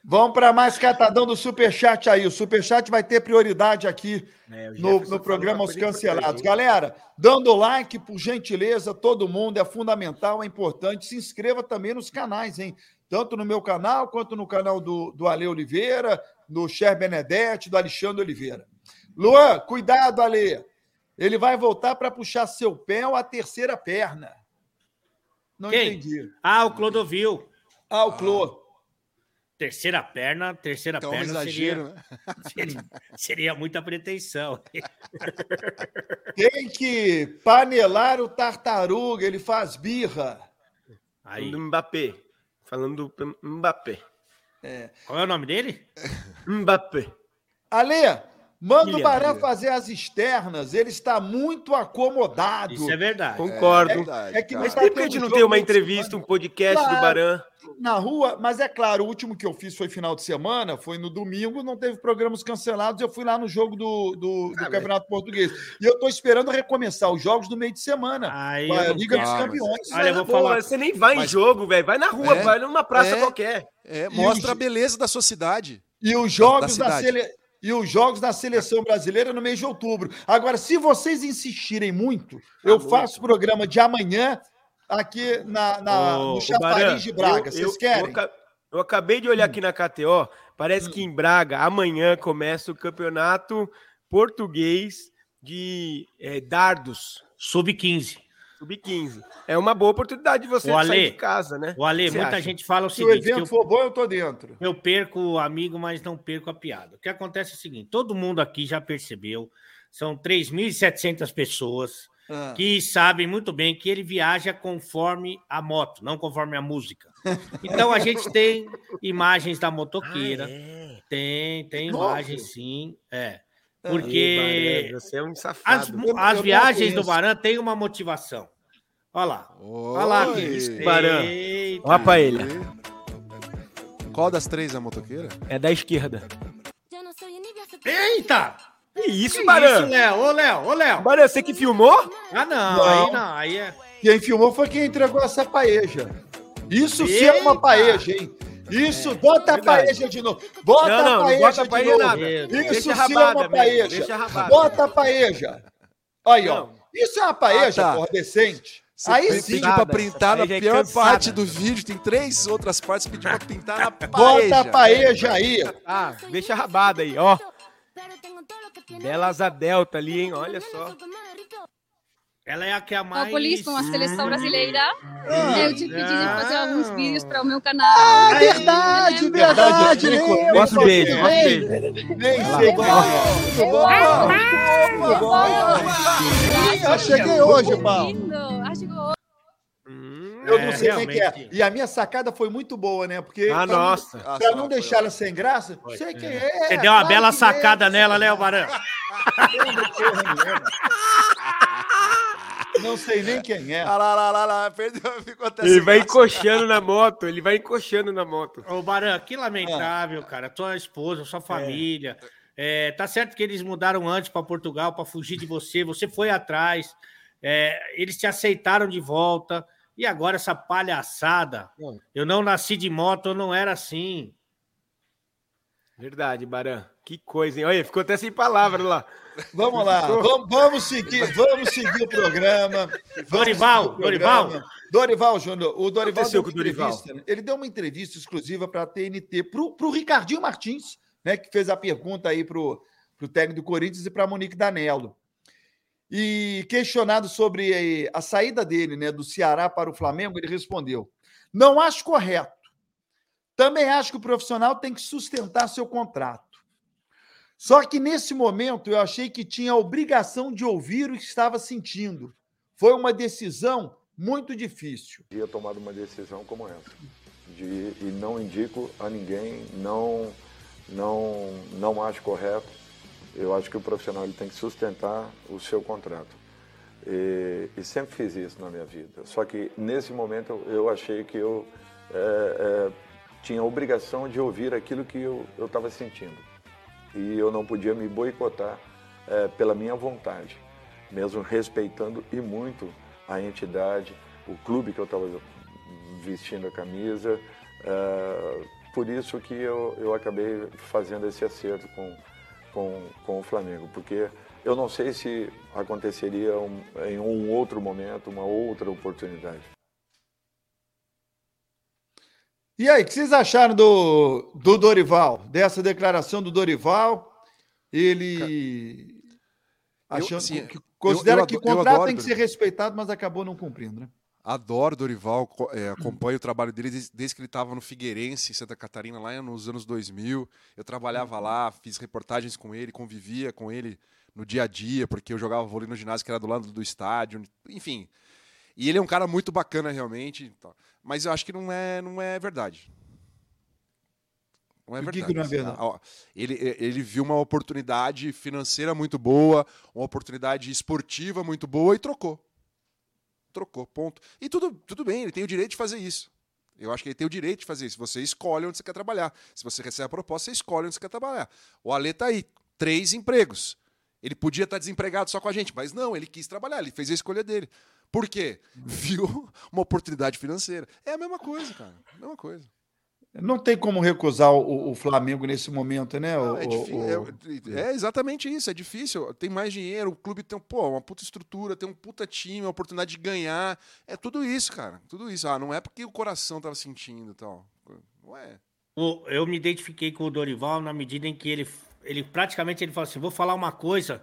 Vamos para mais catadão do Superchat aí. O Superchat vai ter prioridade aqui É, no, no programa Os Cancelados. Galera, dando like, por gentileza, todo mundo, é fundamental, é importante. Se inscreva também nos canais, hein? Tanto no meu canal, quanto no canal do, do Ale Oliveira, do Cher Benedetti, do Alexandre Oliveira. Luan, cuidado, Ale. Ele vai voltar para puxar seu pé ou a terceira perna. Não Quem? entendi. Ah, o Clodovil. Ah, o Clô. Terceira perna, terceira Então, um perna exagero, seria, né? seria, seria muita pretensão. Tem que panelar o tartaruga, ele faz birra. Aí, Falando do Mbappé. Falando do Mbappé. qual é o nome dele? Mbappé. Ale, manda o Barã William. fazer as externas. Ele está muito acomodado. Isso é verdade. Concordo. verdade, é que cara. Mas tá por que a gente não tem uma entrevista, um podcast do Claro. Baran? Na rua, mas é claro, o último que eu fiz foi final de semana, foi no domingo, não teve programas cancelados. Eu fui lá no jogo do, do, do Ah, Campeonato Português. E eu estou esperando recomeçar os jogos do meio de semana. Aí com a Liga dos. Campeões. Olha, eu vou falar. Você nem vai em Mas- jogo, velho. Vai na rua, É, vai numa praça é. qualquer. É, mostra a beleza da sua cidade. E os jogos Da da, sele... e os jogos da seleção brasileira no mês de outubro. Agora, se vocês insistirem muito, eu muito. faço programa de amanhã aqui na, na- Ô, no Chafariz Baran, de Braga. eu- Vocês eu- querem? Eu, eu acabei de olhar aqui na KTO. Parece que em Braga, amanhã, começa o campeonato português de eh, dardos. Sub-15. Sub-15. É uma boa oportunidade de você Ale, sair de casa, né? O Ale, muita acha? gente fala o Se o seguinte: evento eu, for bom, eu tô dentro. eu perco o amigo, mas não perco a piada. O que acontece é o seguinte: todo mundo aqui já percebeu, são 3.700 pessoas Ah. que sabem muito bem que ele viaja conforme a moto, não conforme a música. Então a gente tem imagens da motoqueira, Ah, é. tem, tem Nossa. imagens sim, é. Porque Baran, Você é um as, safado. eu as não viagens do. Baran têm uma motivação. Olha lá, olha lá. Oi. Baran. Eita. Olha pra ele. Qual das três é a motoqueira? É da esquerda. Eita! Que isso, Que Baran? isso, Léo? Ô, Léo, ô, Léo. Baran, você que filmou? Ah, não, Não. aí não, aí é. Quem filmou foi quem entregou essa paeja. Isso sim é uma Eita! paeja, hein? Isso, bota a verdade. paeja de novo. Bota Não, não, a não paeja bota a de novo. nada. Isso Deixa sim é rabada uma mesmo, paeja. deixa rabada. Bota a paeja. Aí, ó. Não. Isso é uma paeja, Ah, tá. porra, decente. Você Aí sim. pediu pra printar na é pior cansada. parte do vídeo. Tem três outras partes. Pediu pra pintar na paeja. Bota a paeja aí. Ah, deixa a rabada aí, ó. Bela asa delta ali, hein? Olha só. Ela é a que é a mais. Paulista, com a seleção brasileira. Eu te pedi de fazer Ah. alguns vídeos para o meu Ah, canal. verdade, verdade. Nem, Mostra o beijo, mostra o beijo. nem sei qual é. Bom. Eu cheguei hoje, Paulo. Ah, chegou Hum, Eu É, não sei nem quem é. E a minha sacada foi muito boa, né? Porque. Ah, pra não- nossa. Ah, Pra não foi deixar ela sem graça, Foi. sei quem É. é. Você deu uma bela sacada é, nela, Léo Baran. Não sei nem quem é. Ah, lá, lá, lá, lá. Perdeu, ficou até Ele vai graça. encoxando na moto, ele vai encoxando na moto. Ô, Baran, que lamentável, cara. Tua esposa, sua família. É, tá certo que eles mudaram antes para Portugal para fugir de você. Você foi atrás. é, eles te aceitaram de volta. E agora essa palhaçada. Não. Eu não nasci de moto, eu não era assim. Verdade, Baran. Que coisa, hein? Olha, ficou até sem palavras lá. Vamos lá, vamos, vamos, seguir, vamos seguir o programa. Dorival, o programa. Dorival, Júnior, o Dorival deu com Dorival? entrevista, né? ele deu uma entrevista exclusiva para a TNT, para o Ricardinho Martins, né, que fez a pergunta aí para o técnico do Corinthians e para a Monique Danello. E questionado sobre eh, a saída dele, né, do Ceará para o Flamengo, ele respondeu: Não acho correto. Também acho que o profissional tem que sustentar seu contrato. Só que nesse momento eu achei que tinha a obrigação de ouvir o que estava sentindo. Foi uma decisão muito difícil. teria tomado uma decisão como essa. De, e não indico a ninguém, não, não, não acho correto. Eu acho que o profissional ele tem que sustentar o seu contrato. E, e sempre fiz isso na minha vida. Só que nesse momento eu, eu achei que eu é, é, tinha a obrigação de ouvir aquilo que eu estava sentindo. E eu não podia me boicotar é, pela minha vontade, mesmo respeitando e muito a entidade, o clube que eu estava vestindo a camisa. É, por isso que eu, eu acabei fazendo esse acerto com, com, com o Flamengo, porque eu não sei se aconteceria um, em um outro momento, uma outra oportunidade. E aí, o que vocês acharam do, do Dorival? Dessa declaração do Dorival? Ele achando assim, que considera eu- eu que o eu contrato adoro tem que ser respeitado, mas acabou não cumprindo, né? Adoro Dorival, é, acompanho o trabalho dele desde, desde que ele estava no Figueirense, em Santa Catarina, lá nos anos 2000. Eu trabalhava lá, fiz reportagens com ele, convivia com ele no dia a dia, porque eu jogava vôlei no ginásio que era do lado do estádio, enfim. E ele é um cara muito bacana, realmente. Mas eu acho que não é, não é verdade. Não é Por verdade. que não é assim, verdade? ele, ele viu uma oportunidade financeira muito boa, uma oportunidade esportiva muito boa e trocou trocou, ponto. E tudo, tudo bem, ele tem o direito de fazer isso. Eu acho que ele tem o direito de fazer isso. Você escolhe onde você quer trabalhar. Se você recebe a proposta, você escolhe onde você quer trabalhar. O Ale tá aí, três empregos. Ele podia estar desempregado só com a gente, mas não, ele quis trabalhar, ele fez a escolha dele. Por quê? Viu uma oportunidade financeira. É a mesma coisa, cara. Mesma coisa. Não tem como recusar o, o Flamengo nesse momento, né? Não, o- é, o- o- é- é exatamente isso, é difícil. Tem mais dinheiro, o clube tem pô, uma puta estrutura, tem um puta time, uma oportunidade de ganhar. É tudo isso, cara. Tudo isso. Ah, não é porque o coração tava sentindo e tal. Não é. Eu me identifiquei com o Dorival na medida em que ele, ele praticamente ele falou assim: vou falar uma coisa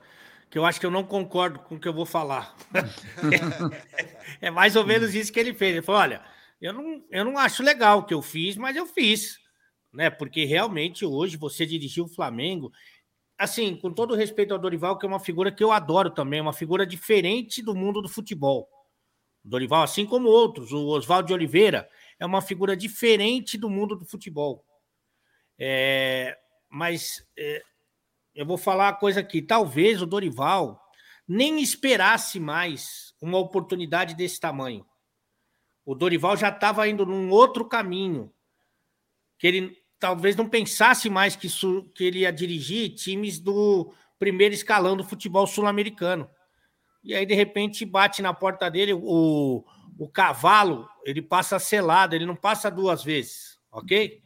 que eu acho que eu não concordo com o que eu vou falar. é mais ou menos isso que ele fez. Ele falou: olha, eu não, eu não acho legal o que eu fiz, mas eu fiz. Né? Porque realmente hoje você dirigiu o Flamengo. Assim, com todo respeito ao Dorival, que é uma figura que eu adoro também, uma figura diferente do mundo do futebol. Dorival, assim como outros, o Oswaldo de Oliveira, é uma figura diferente do mundo do futebol. É, mas é, eu vou falar uma coisa aqui. Talvez o Dorival nem esperasse mais uma oportunidade desse tamanho. O Dorival já estava indo num outro caminho, que ele talvez não pensasse mais que, que ele ia dirigir times do primeiro escalão do futebol sul-americano. E aí, de repente, bate na porta dele o, o cavalo, ele passa selado, ele não passa duas vezes, ok?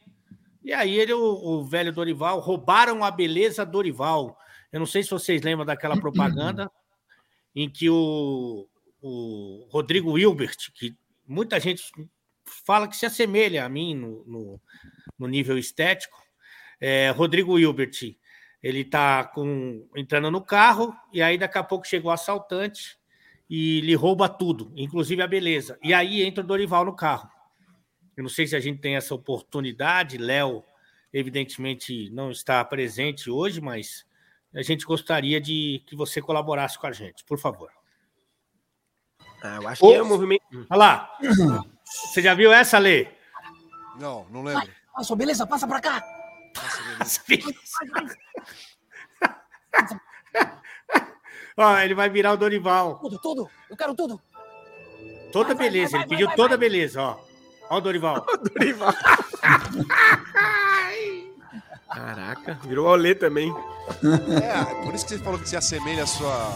E aí ele, o, o velho Dorival, roubaram a beleza Dorival. Eu não sei se vocês lembram daquela propaganda em que o, o Rodrigo Hilbert, que muita gente fala que se assemelha a mim no, no, no nível estético, é, Rodrigo Hilbert, ele tá com, entrando no carro e aí daqui a pouco chega o assaltante e lhe rouba tudo, inclusive a beleza. E aí entra o Dorival no carro. Eu não sei se a gente tem essa oportunidade. Léo, evidentemente, não está presente hoje, mas a gente gostaria de que você colaborasse com a gente, por favor. Ah, eu acho que é um movimento. Olha lá. Você já viu essa, Lê? Não, não lembro. Nossa, beleza, passa pra cá. Ó, ele vai virar o Dorival. Tudo, tudo. Eu quero tudo. Toda Vai, vai, beleza, vai, ele vai, pediu vai, toda vai. beleza, ó. Ó o Dorival. Dorival. Caraca, virou Olê também. É, por isso que você falou que se assemelha à sua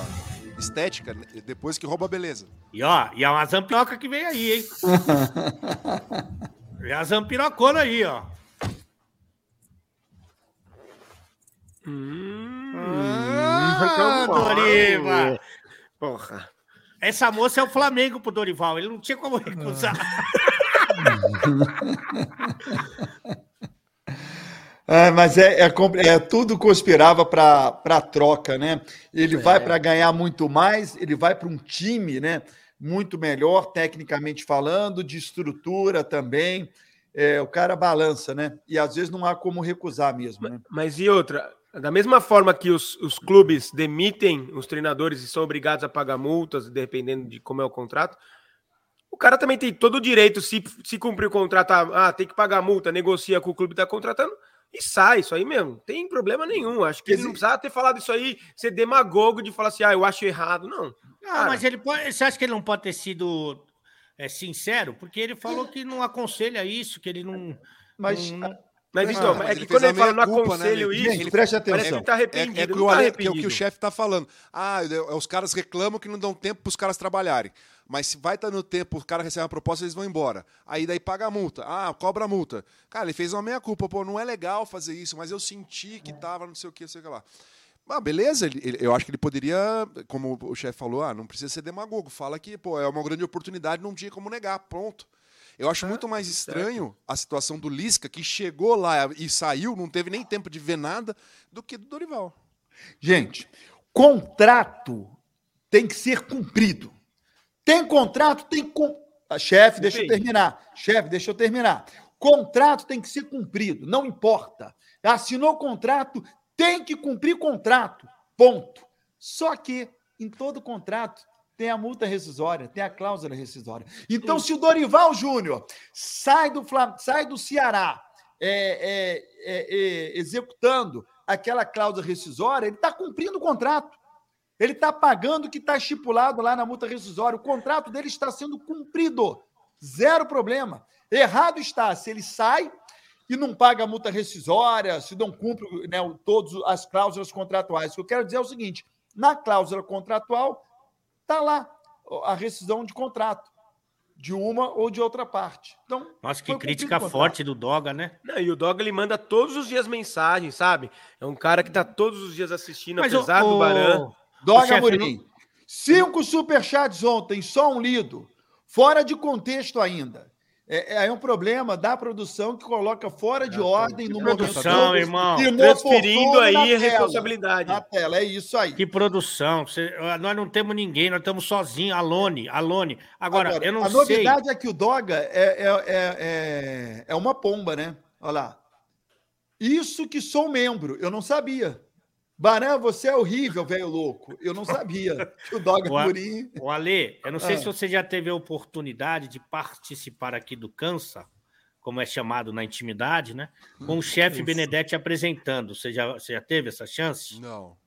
estética, né, depois que rouba a beleza. E ó, e é uma zampiroca que vem aí, hein? É a zampirocona aí, ó. Hum, Ah, Doriva. Porra. Essa moça é o Flamengo pro Dorival. Ele não tinha como recusar. Ah, mas é, é, é, tudo conspirava para a troca, né? Ele vai para ganhar muito mais, ele vai para um time, né? Muito melhor, tecnicamente falando, de estrutura também. É, o cara balança, né? E às vezes não há como recusar mesmo, né? Mas e outra? Da mesma forma que os, os clubes demitem os treinadores e são obrigados a pagar multas, dependendo de como é o contrato, o cara também tem todo o direito, se, se cumprir o contrato, ah, tem que pagar multa, negocia com o clube que está contratando e sai, isso aí mesmo. Não tem problema nenhum. Acho que ele não precisava ter falado isso aí, ser demagogo de falar assim, ah, eu acho errado. Não. Ah, Cara. mas ele pode. Você acha que ele não pode ter sido é, sincero? Porque ele falou que não aconselha isso, que ele não. Mas, não- Mas Ah, então, mas é ele que quando ele fala não né, aconselho ele- isso, gente, preste parece que atenção. ele tá É, arrependido. é que, não o tá Ale- que é o que arrependido. o chefe tá falando. Ah, é, os caras reclamam que não dão tempo para os caras trabalharem. Mas se vai estar no tempo, o cara recebe uma proposta, eles vão embora. Aí daí paga a multa. Ah, cobra a multa. Cara, ele fez uma meia-culpa. Pô, não é legal fazer isso, mas eu senti que tava não sei o que, não sei o que lá. Ah, beleza, ele- ele- eu acho que ele poderia, como o chefe falou, ah, não precisa ser demagogo. Fala que, pô, é uma grande oportunidade, não tinha como negar, pronto. Eu acho muito mais estranho a situação do Lisca, que chegou lá e saiu, não teve nem tempo de ver nada, do que do Dorival. Gente, contrato tem que ser cumprido. Tem contrato, tem com... Ah, Chefe, deixa eu terminar. Chefe, deixa eu terminar. Contrato tem que ser cumprido, não importa. Assinou o contrato, tem que cumprir contrato. Ponto. Só que em todo contrato tem a multa rescisória, tem a cláusula rescisória. Então, se o Dorival Júnior sai do, Flam... sai do Ceará é, é, é, é, executando aquela cláusula rescisória, ele está cumprindo o contrato. Ele está pagando o que está estipulado lá na multa rescisória. O contrato dele está sendo cumprido. Zero problema. Errado está se ele sai e não paga a multa rescisória, se não cumpre né, todas as cláusulas contratuais. O que eu quero dizer é o seguinte: na cláusula contratual, está lá a rescisão de contrato, de uma ou de outra parte. Então, Nossa, que crítica forte do Doga, né? Não, e o Dog ele manda todos os dias mensagem, sabe? É um cara que tá todos os dias assistindo, Mas apesar o, do Baran. Doga chefe, Amorim. Cinco superchats ontem, só um lido. Fora de contexto ainda. É, é um problema da produção que coloca fora de ordem no momento produção, todo, irmão. Transferindo aí a responsabilidade. Na tela, é isso aí. Que produção. Você- nós não temos ninguém, nós estamos sozinhos. Alone, Alone. Agora, eu não a sei. novidade é que o Doga é, é, é, é, é uma pomba, né? Olha lá. Isso que sou membro, eu não sabia. Baran, você é horrível, velho louco. Eu não sabia que o Doga O Amorim... O Ale, eu não sei Ah. se você já teve a oportunidade de participar aqui do Cansa, como é chamado na intimidade, né? Com o chefe Benedetti apresentando. Você já, você já teve essa chance? Não.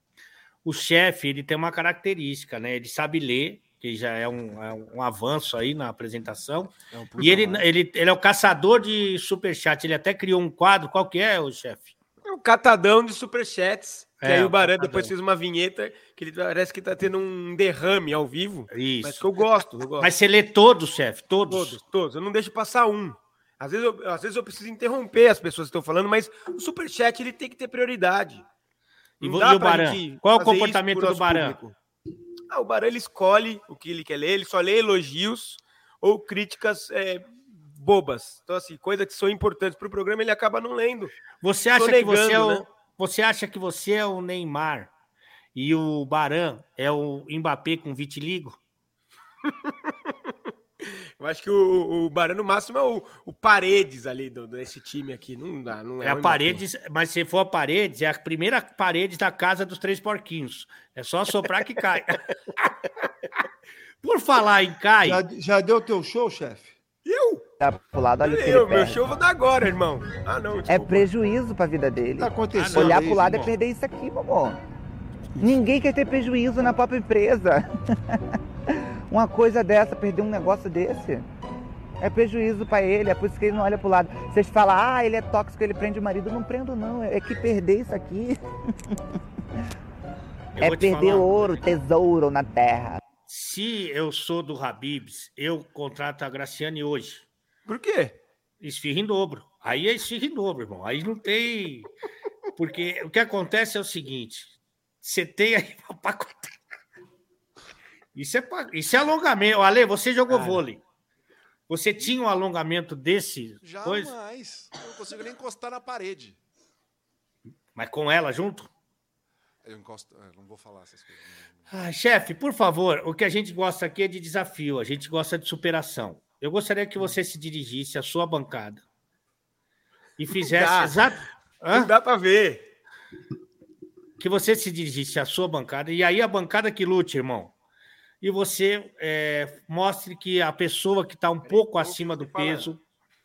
O chefe, ele tem uma característica, né? Ele sabe ler, que já é um, é um avanço aí na apresentação. É um E ele, ele, ele é o caçador de superchat. Ele até criou um quadro. Qual que é, o chefe? É um catadão de superchats. Que É, aí o Baran depois fez uma vinheta que ele parece que tá tendo um derrame ao vivo. Mas Isso. que eu gosto, eu gosto. Mas você lê todos, chefe? Todos? Todos, todos. Eu não deixo passar um. Às vezes eu, às vezes eu preciso interromper as pessoas que estão falando, mas o superchat ele tem que ter prioridade. E Não vo- dá e o Baran? Qual é o comportamento do Baran? público. Ah, o Baran ele escolhe o que ele quer ler, ele só lê elogios ou críticas é, bobas. Então, assim, coisas que são importantes para o programa, ele acaba não lendo. Você acha Tô que você é o, negando, né? Você acha que você é o Neymar e o Baran é o Mbappé com vitiligo? Eu acho que o, o Baran, no máximo, é o, o Paredes ali do, desse time aqui. Não dá, não é. É, a. Paredes, mas se for a Paredes, é a primeira parede da casa dos três porquinhos. É só soprar que cai. Por falar em cai, Já, já deu teu show, chefe? Eu? Tá pro lado, ele Eu, meu perde. show vou dar agora, irmão. Ah, não. É desculpa. prejuízo pra vida dele. Tá acontecendo Olhar pro lado é irmão? perder isso aqui, amor. Ninguém quer ter prejuízo na própria empresa. Uma coisa dessa, perder um negócio desse, é prejuízo pra ele, é por isso que ele não olha pro lado. Vocês falam, ah, ele é tóxico, ele prende o marido. Não prendo, não. É que perder isso aqui é perder falar, ouro, tesouro na terra. Se eu sou do Habibs, eu contrato a Graciane hoje. Por quê? Esfirra em dobro. Aí é esfirra em dobro, irmão. Aí não tem. Porque o que acontece é o seguinte: você tem aí uma. Isso é, isso é alongamento. Ale, você jogou vôlei. Você tinha um alongamento desse coisa, Jamais. Eu não consigo nem encostar na parede. mas com ela junto? Eu encosto. é, não vou falar essas coisas. Ah, chefe, por favor, o que a gente gosta aqui é de desafio, a gente gosta de superação. Eu gostaria que você se dirigisse à sua bancada e fizesse. Hã? Não dá pra ver. que você se dirigisse à sua bancada, e aí a bancada que lute, irmão. E você é, mostre que a pessoa que está um pouco acima do peso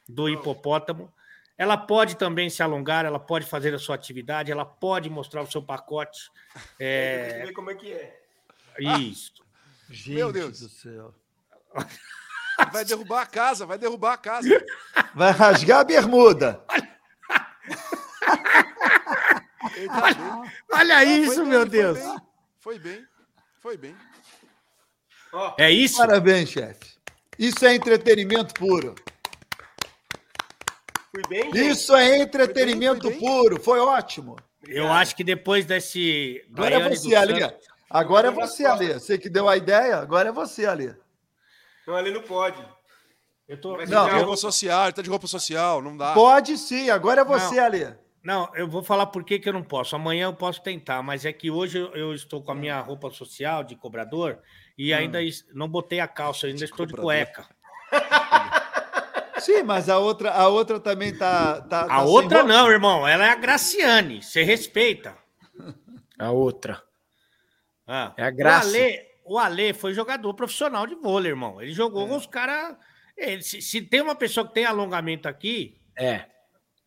do hipopótamo, ela pode também se alongar, ela pode fazer a sua atividade, ela pode mostrar o seu pacote. É, Ver como é que é. isso. Gente Meu Deus. do céu. Vai derrubar a casa, vai derrubar a casa. Vai rasgar a bermuda. Bem. Olha Ah, foi isso, bem, meu foi Deus. bem, Foi bem. Foi bem. É isso? Parabéns, chefe. Isso é entretenimento puro. Fui bem, gente? Isso é entretenimento bem, puro. Foi ótimo. Eu acho que depois desse. Agora é você, Ali. Santos- Agora é você, Ali. Você que deu a ideia, agora é você, Ali. Não, ali não pode. Eu tô... Não, Tá de roupa social, ele tá de roupa social, não dá. Pode sim, agora é você, Ali. Não, eu vou falar por que, que eu não posso. Amanhã eu posso tentar, mas é que hoje eu, estou com a minha roupa social de cobrador e ainda es- não botei a calça, ainda estou de cobrador. cueca. Sim, mas a outra, a outra também tá. tá tá A sem outra não, irmão. Ela é a Graciane. Você respeita. A outra. Ah. É a Graça. O Ale, o Ale foi jogador profissional de vôlei, irmão. Ele jogou É. com os caras. Se, se tem uma pessoa que tem alongamento aqui, É,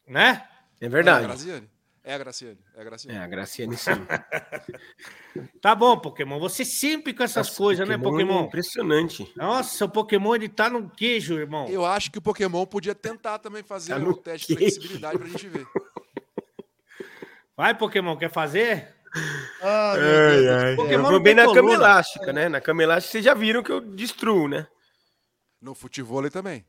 né? é É a verdade. Graciane. É a Graciane. É a Graciane. É, a Graciane sim. Tá bom, Pokémon. Você sempre com essas Nossa, coisas, né, é Pokémon? Impressionante. Nossa, o Pokémon ele tá no queijo, irmão. Eu acho que o Pokémon podia tentar também fazer Tá o no teste de queixo. flexibilidade pra gente ver. Vai, Pokémon, quer fazer? Ah, meu Deus. Eu Pokémon vou não bem na cama elástica, né? Na cama elástica vocês já viram que eu destruo, né? No futebol também.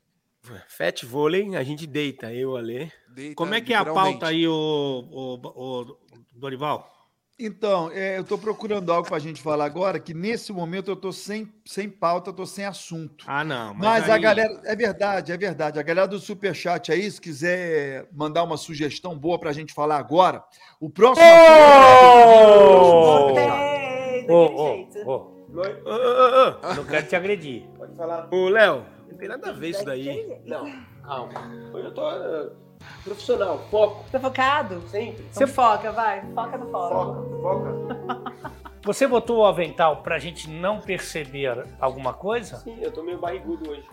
Fat vôlei, a gente deita, eu, Ale. Deita Como é que é a pauta aí, o, o, o Dorival? Então, é, eu tô procurando algo pra gente falar agora, que nesse momento eu tô sem, sem pauta, tô sem assunto. Ah, não. Mas a aí- galera, é verdade, é verdade. A galera do Superchat aí, se quiser mandar uma sugestão boa pra gente falar agora, o próximo. assunto- ô, Ô, ô, ô, não quero te agredir. Pode falar. Ô, Léo, não tem nada a ver isso daí. Não, calma. Hoje eu tô uh, profissional, foco. Tá focado? Sempre. Então foca, vai. Foca no foco. foca. Você botou o avental pra gente não perceber alguma coisa? Sim, eu tô meio barrigudo hoje.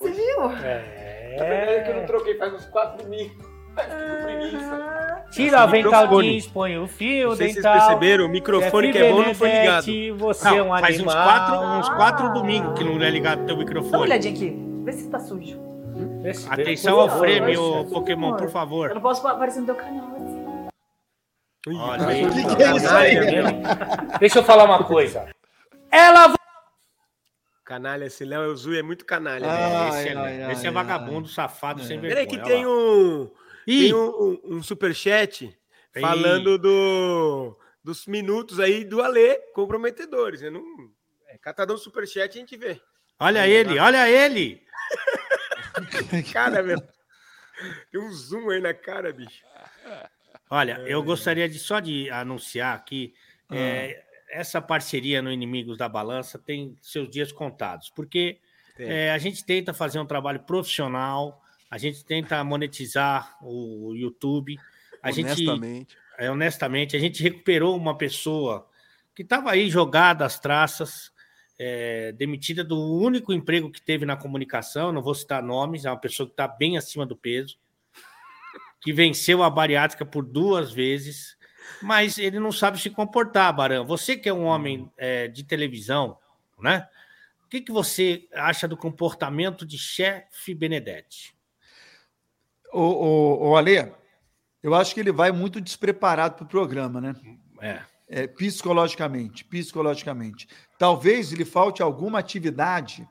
Você viu? É. Tá vendo que eu não troquei faz uns quatro domingos. Preguiça. Tira o avental microfone. jeans, põe o fio Não sei se vocês dental. perceberam, o microfone que é bom não foi ligado. Você é um Não, faz uns animal. quatro- uns quatro domingos que não é ligado teu Dá uma microfone. olhadinha aqui. Vê se tá sujo. Atenção ao frame, ô Pokémon, por Eu favor. não posso aparecer no teu canal assim. Olha aí. O que, que é isso aí? Deixa eu falar uma coisa. Ela Canalha, esse Léo Elzu é muito canalha. Ah, velho. Ai, esse, é, ai, esse é ai, vagabundo, safado, sem vergonha. Peraí que tem um, Tem um, um, superchat falando do, dos minutos aí do Alê comprometedores. Eu não, é, catadão superchat a gente vê. olha ele, olha ele. Cara, meu. Tem um zoom aí na cara, bicho. Olha, eu gostaria de só de anunciar aqui é, essa parceria no Inimigos da Balança tem seus dias contados, porque é, a gente tenta fazer um trabalho profissional, a gente tenta monetizar o YouTube, a gente Honestamente. é, honestamente, a gente recuperou uma pessoa que estava aí jogada às traças, é, demitida do único emprego que teve na comunicação, não vou citar nomes, é uma pessoa que está bem acima do peso, que venceu a bariátrica por duas vezes, mas ele não sabe se comportar, Barão. Você que é um homem é, de televisão, né? O que, que você acha do comportamento de chefe Benedetti? Ô, ô, ô, Ale, eu acho que ele vai muito despreparado pro programa, né? É. É, psicologicamente, psicologicamente. Talvez lhe falte alguma atividade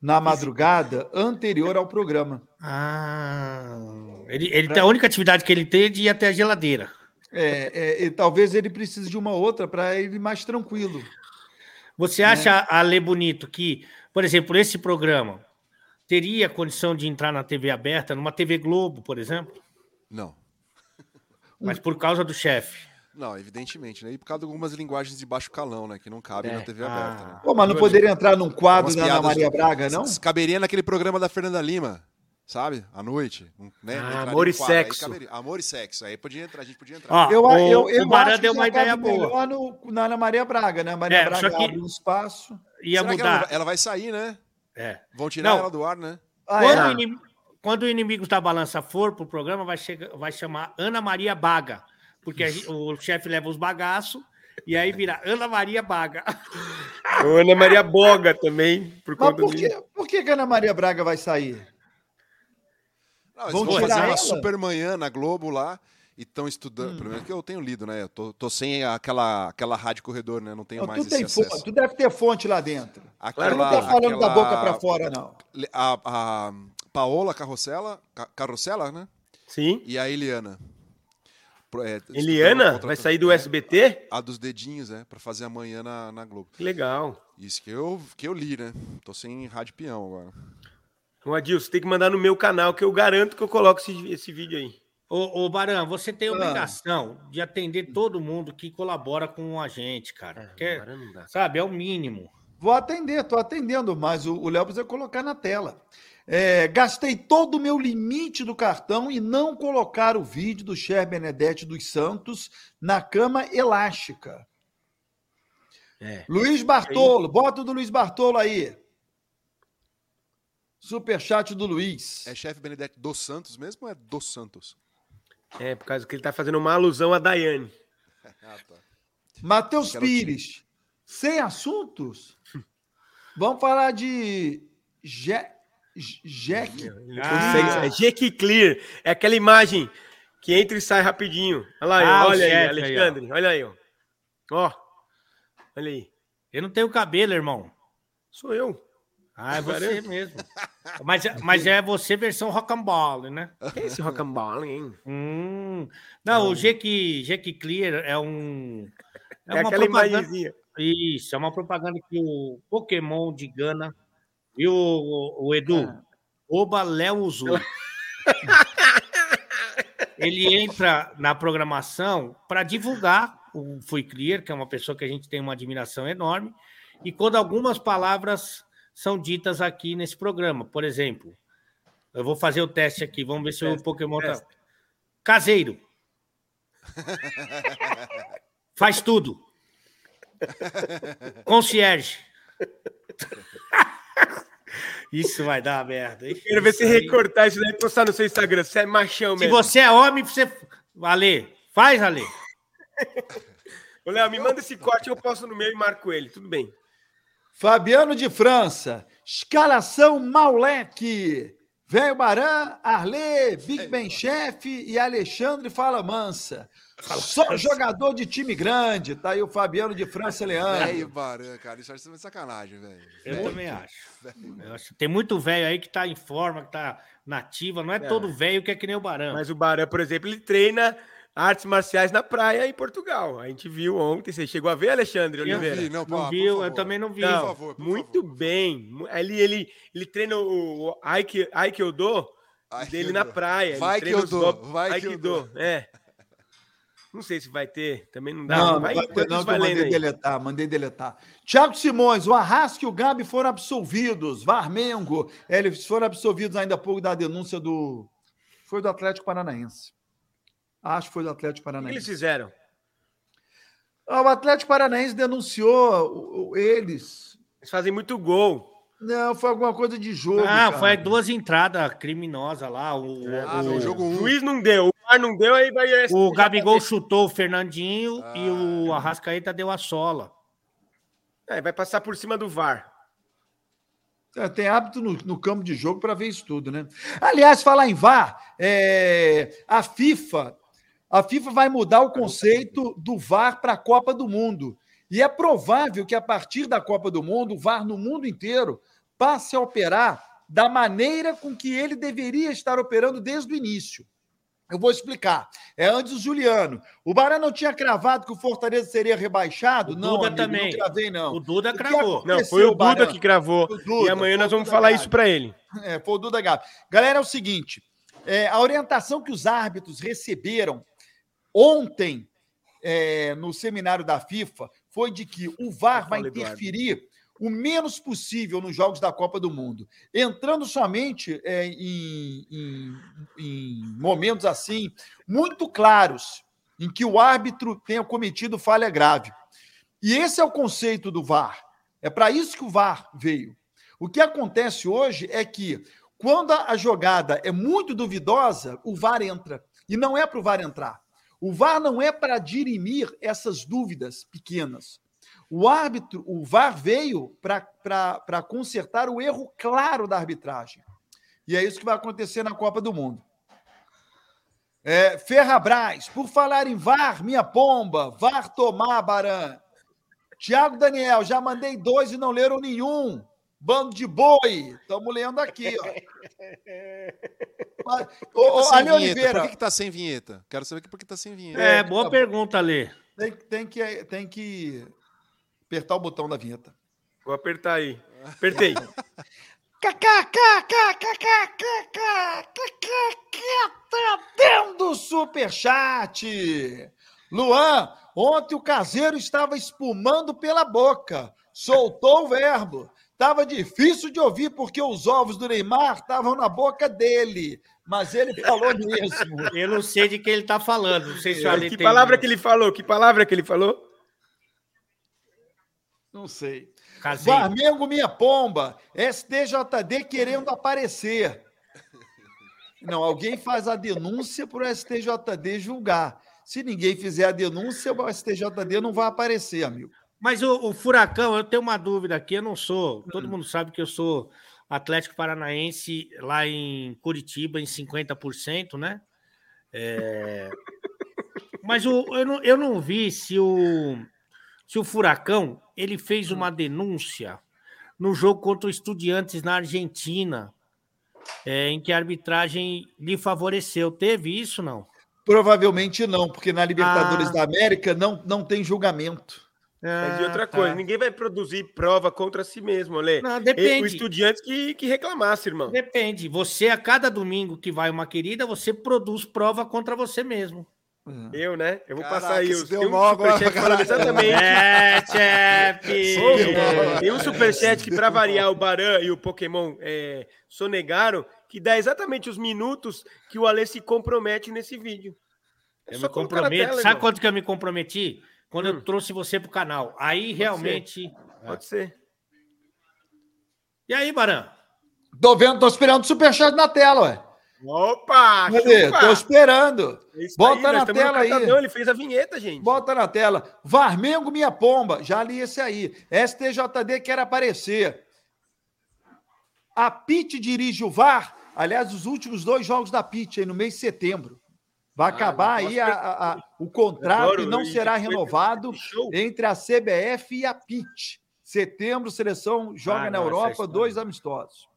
na madrugada anterior ao programa. Ah, ele, ele tem a única atividade que ele tem é de ir até a geladeira. É, é, e talvez ele precise de uma outra para ele mais tranquilo. Você acha, Ale Bonito, que, por exemplo, esse programa teria condição de entrar na TV aberta, numa TV Globo, por exemplo? Não. Mas por causa do chefe. Não, evidentemente, né? E por causa de algumas linguagens de baixo calão, né? Que não cabem É. na TV Ah. aberta, né? Pô, mas não poderia entrar num quadro da Ana Maria Braga, não? Caberia naquele programa da Fernanda Lima, sabe? À noite. Né? Ah, Amor e Sexo. caberia. Amor e sexo. Aí podia entrar, a gente podia entrar. Ó, Eu, o, eu, eu o acho deu que uma ideia boa. melhor no, na Ana Maria Braga, né? A Maria É, Braga que- abre um espaço. Ia Será que ela, mudar. ela vai sair, né? É. Vão tirar Não. ela do ar, né? Ah, Quando, é? o inim- quando o Inimigos da Balança for pro programa, vai, chega- vai chamar Ana Maria Baga. Porque a o chefe leva os bagaços e aí vira Ana Maria Baga. Ana Maria Boga também, por Mas por que, por que que a Ana Maria Braga vai sair? Não, eles Vão vão tirar fazer uma ela? supermanhã na Globo lá e estão estudando. Hum. Pelo menos que eu tenho lido, né? Eu tô, tô sem aquela, aquela rádio corredor, né? Não tenho Não, mais tu, esse tem acesso. fonte, tu deve ter fonte lá dentro. Aquela, não tá falando da aquela- boca pra fora, não. A, a Paola Carrossela, Ca- Carrossela, né? Sim. E a Eliana. É, Eliana contra- vai sair do é, SBT? A dos dedinhos, né? Pra fazer amanhã na, na Globo. Que legal. Isso que eu, que eu li, né? Tô sem rádio peão agora. O Adilson, tem que mandar no meu canal, que eu garanto que eu coloco esse, esse vídeo aí. Ô, ô Baran, você tem a Ah. obrigação de atender todo mundo que colabora com a gente, cara. Porque, não dá. sabe, é o mínimo. Vou atender, tô atendendo, mas o o Léo precisa colocar na tela. É, gastei todo o meu limite do cartão e não colocar o vídeo do Cher Benedetti dos Santos na cama elástica. É. Luiz Bartolo, bota o do Luiz Bartolo aí. Superchat do Luiz. É chefe Benedetti dos Santos mesmo ou é dos Santos? É, por causa que ele tá fazendo uma alusão a Daiane. Ah, tá. Matheus Pires, sem assuntos? Vamos falar de Je- Jack. Ele Ah. É Jeque Clear. É aquela imagem que entra e sai rapidinho. Olha lá, aí, Ah, olha aí, aí, Alexandre. olha aí, ó. Ó. Olha aí. Eu não tenho cabelo, irmão. Sou eu. Ah, é você mesmo. Mas, mas é você versão rocambole, né? Que é esse rocambole, hein? Hum. Não, o Jeque, Jeque Clear é um. É, aquela imagenzinha. Isso, é uma propaganda que o Pokémon de Gana e o, o Edu, Ah. Oba Léo Uzui. Ele entra na programação para divulgar o Fui Clear, que é uma pessoa que a gente tem uma admiração enorme, e quando algumas palavras são ditas aqui nesse programa. Por exemplo, eu vou fazer o teste aqui, vamos ver se o Teste, Pokémon tá. Caseiro. Faz tudo. Concierge. Isso vai dar uma merda. hein? Quero ver se recortar isso daí e postar no seu Instagram. Você é machão Se mesmo. você é homem, você. Ale, faz, Ale. Ô, Léo, me manda esse corte, eu posto no meu e marco ele. Tudo bem. Fabiano de França, escalação Mauleque, Velho Baran, Arlê, Big Ben Chefe e Alexandre Fala Mansa. Só jogador de time grande, tá aí o Fabiano de França Leandro. Velho Baran, cara, isso é sacanagem, velho. Eu Velho. também acho. Eu acho. Tem muito velho aí que tá em forma, que tá nativa. Não é todo velho que é que nem o Barão. Mas o Baran, por exemplo, ele treina artes marciais na praia em Portugal. A gente viu ontem. Você chegou a ver, Alexandre Eu Não Oliveira? vi, não, não viu, eu também não vi. Não, Por favor, por muito favor. bem. Ele, ele, ele treina o, Aike- Aikido Ai, dele na eu praia. Ele Vai que eu dou, golpes vai que eu dou. É. Não sei se vai ter, também não dá. Não, não vai, vai ter, enquanto não, eu vai lendo mandei aí. deletar, mandei deletar. Tiago Simões, o Arrasca e o Gabi foram absolvidos. Varmengo, eles foram absolvidos ainda há pouco da denúncia do. Foi do Atlético Paranaense. Acho que foi do Atlético O que eles Paranaense. fizeram? Ah, O Atlético Paranaense denunciou eles. Eles fazem muito gol. Não, foi alguma coisa de jogo. Ah, cara. foi duas entradas criminosas lá. O, Ah, o, jogo O 1. juiz não deu, o VAR não deu, aí vai. o Gabigol chutou o Fernandinho e Ah. o Arrascaeta deu a sola. É, vai passar por cima do VAR. É, Tem hábito no, no campo de jogo para ver isso tudo, né? Aliás, falar em VAR, é, a FIFA, a FIFA vai mudar o conceito do VAR para a Copa do Mundo. E é provável que a partir da Copa do Mundo, o VAR no mundo inteiro passe a operar da maneira com que ele deveria estar operando desde o início. Eu vou explicar. É antes do Juliano. O Barã não tinha cravado que o Fortaleza seria rebaixado? O não, Duda amigo, também. não cravei, não. O Duda O cravou. Não, foi o Duda que gravou. O Duda, e amanhã nós o vamos Duda falar Gabi. isso pra ele. É, foi o Duda Gabi. Galera, é o seguinte: é, a orientação que os árbitros receberam ontem é, no seminário da FIFA foi de que o VAR vai interferir o menos possível nos jogos da Copa do Mundo, entrando somente é, em, em- em momentos assim muito claros em que o árbitro tenha cometido falha grave. E esse é o conceito do VAR. É para isso que o VAR veio. O que acontece hoje é que, quando a jogada é muito duvidosa, o VAR entra. E não é para o VAR entrar. O VAR não é para dirimir essas dúvidas pequenas. O árbitro, o VAR veio para consertar o erro claro da arbitragem. E é isso que vai acontecer na Copa do Mundo. É, Ferrabras, por falar em VAR, minha pomba, VAR tomar, Baran. Tiago Daniel, já mandei dois e não leram nenhum. Bando de boi. Estamos lendo aqui, ó. Mas- Ô, ô, Por que tá sem Ale vinheta? Oliveira, Por que, que tá sem vinheta? Quero saber por que tá sem vinheta. É, boa tá bom. pergunta, Lê. tem, tem que, tem que apertar o botão da vinheta. Vou apertar aí. Apertei. Dentro do superchat. Luan, ontem o caseiro estava espumando pela boca. Soltou o verbo. Tava difícil de ouvir porque os ovos do Neymar estavam na boca dele. Mas ele falou mesmo. Eu não sei de quem ele tá falando. Não sei se o Ale que tem- palavra que ele falou? Que palavra que ele falou? Não sei. Flamengo, minha pomba. STJD querendo aparecer. Não, alguém faz a denúncia para o STJD julgar. Se ninguém fizer a denúncia, o STJD não vai aparecer, amigo. Mas o, o Furacão, eu tenho uma dúvida aqui. Eu não sou. Todo Hum. mundo sabe que eu sou Atlético Paranaense lá em Curitiba, em 50%, né? É, Mas o- eu, não, eu não vi se o, se o Furacão ele fez uma denúncia no jogo contra o Estudiantes na Argentina, é, em que a arbitragem lhe favoreceu. Teve isso, não? Provavelmente não, porque na Libertadores Ah. da América não, não tem julgamento. Mas e outra Ah, tá. coisa, ninguém vai produzir prova contra si mesmo, Lê. Não, E O depende. estudante que, que reclamasse, irmão. Depende. Você, a cada domingo que vai uma querida, você produz prova contra você mesmo. Eu, né? Eu vou Caraca, passar aí. os- deu Tem mal agora, superchat falando exatamente. É, chefe! Tem um superchat que, para variar, o Baran e o Pokémon é, sonegaram, que dá exatamente os minutos que o Alê se compromete nesse vídeo. É Eu só me comprometo. tela, Sabe irmão. quanto que eu me comprometi? Quando Hum. eu trouxe você pro canal. Aí realmente. Pode ser. E aí, Baran? Tô vendo, tô esperando o superchat na tela, ué. Opa! Cadê? chupa! Tô esperando. É isso Bota aí, na tela aí. Catadão, Ele fez a vinheta, gente. Bota na tela. Varmengo, minha pomba. Já li esse aí. STJD quer aparecer. A PIT dirige o VAR. Aliás, os últimos dois jogos da PIT aí no mês de setembro. Vai Ah, acabar aí a- a- a- o contrato Adoro, e não será renovado entre a CBF e a PIT. Setembro, seleção joga Ah, na não, essa Europa, dois amistosos.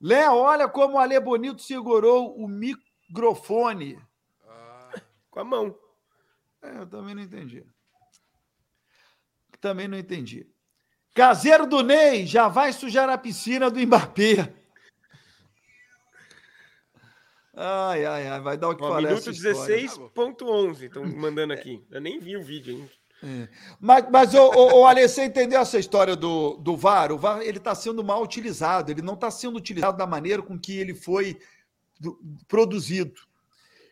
Léo, olha como o Ale Bonito segurou o microfone. Com a mão. É, eu também não entendi. Também não entendi. Caseiro do Ney já vai sujar a piscina do Mbappé. Ai, ai, ai, vai dar o que Ó, falar. minuto essa história. 16.11. Estão mandando aqui. Eu nem vi o vídeo ainda. Mas, mas ô, ô, ô, Ale, você entendeu essa história do, do VAR? O VAR ele está sendo mal utilizado, ele não está sendo utilizado da maneira com que ele foi do- produzido.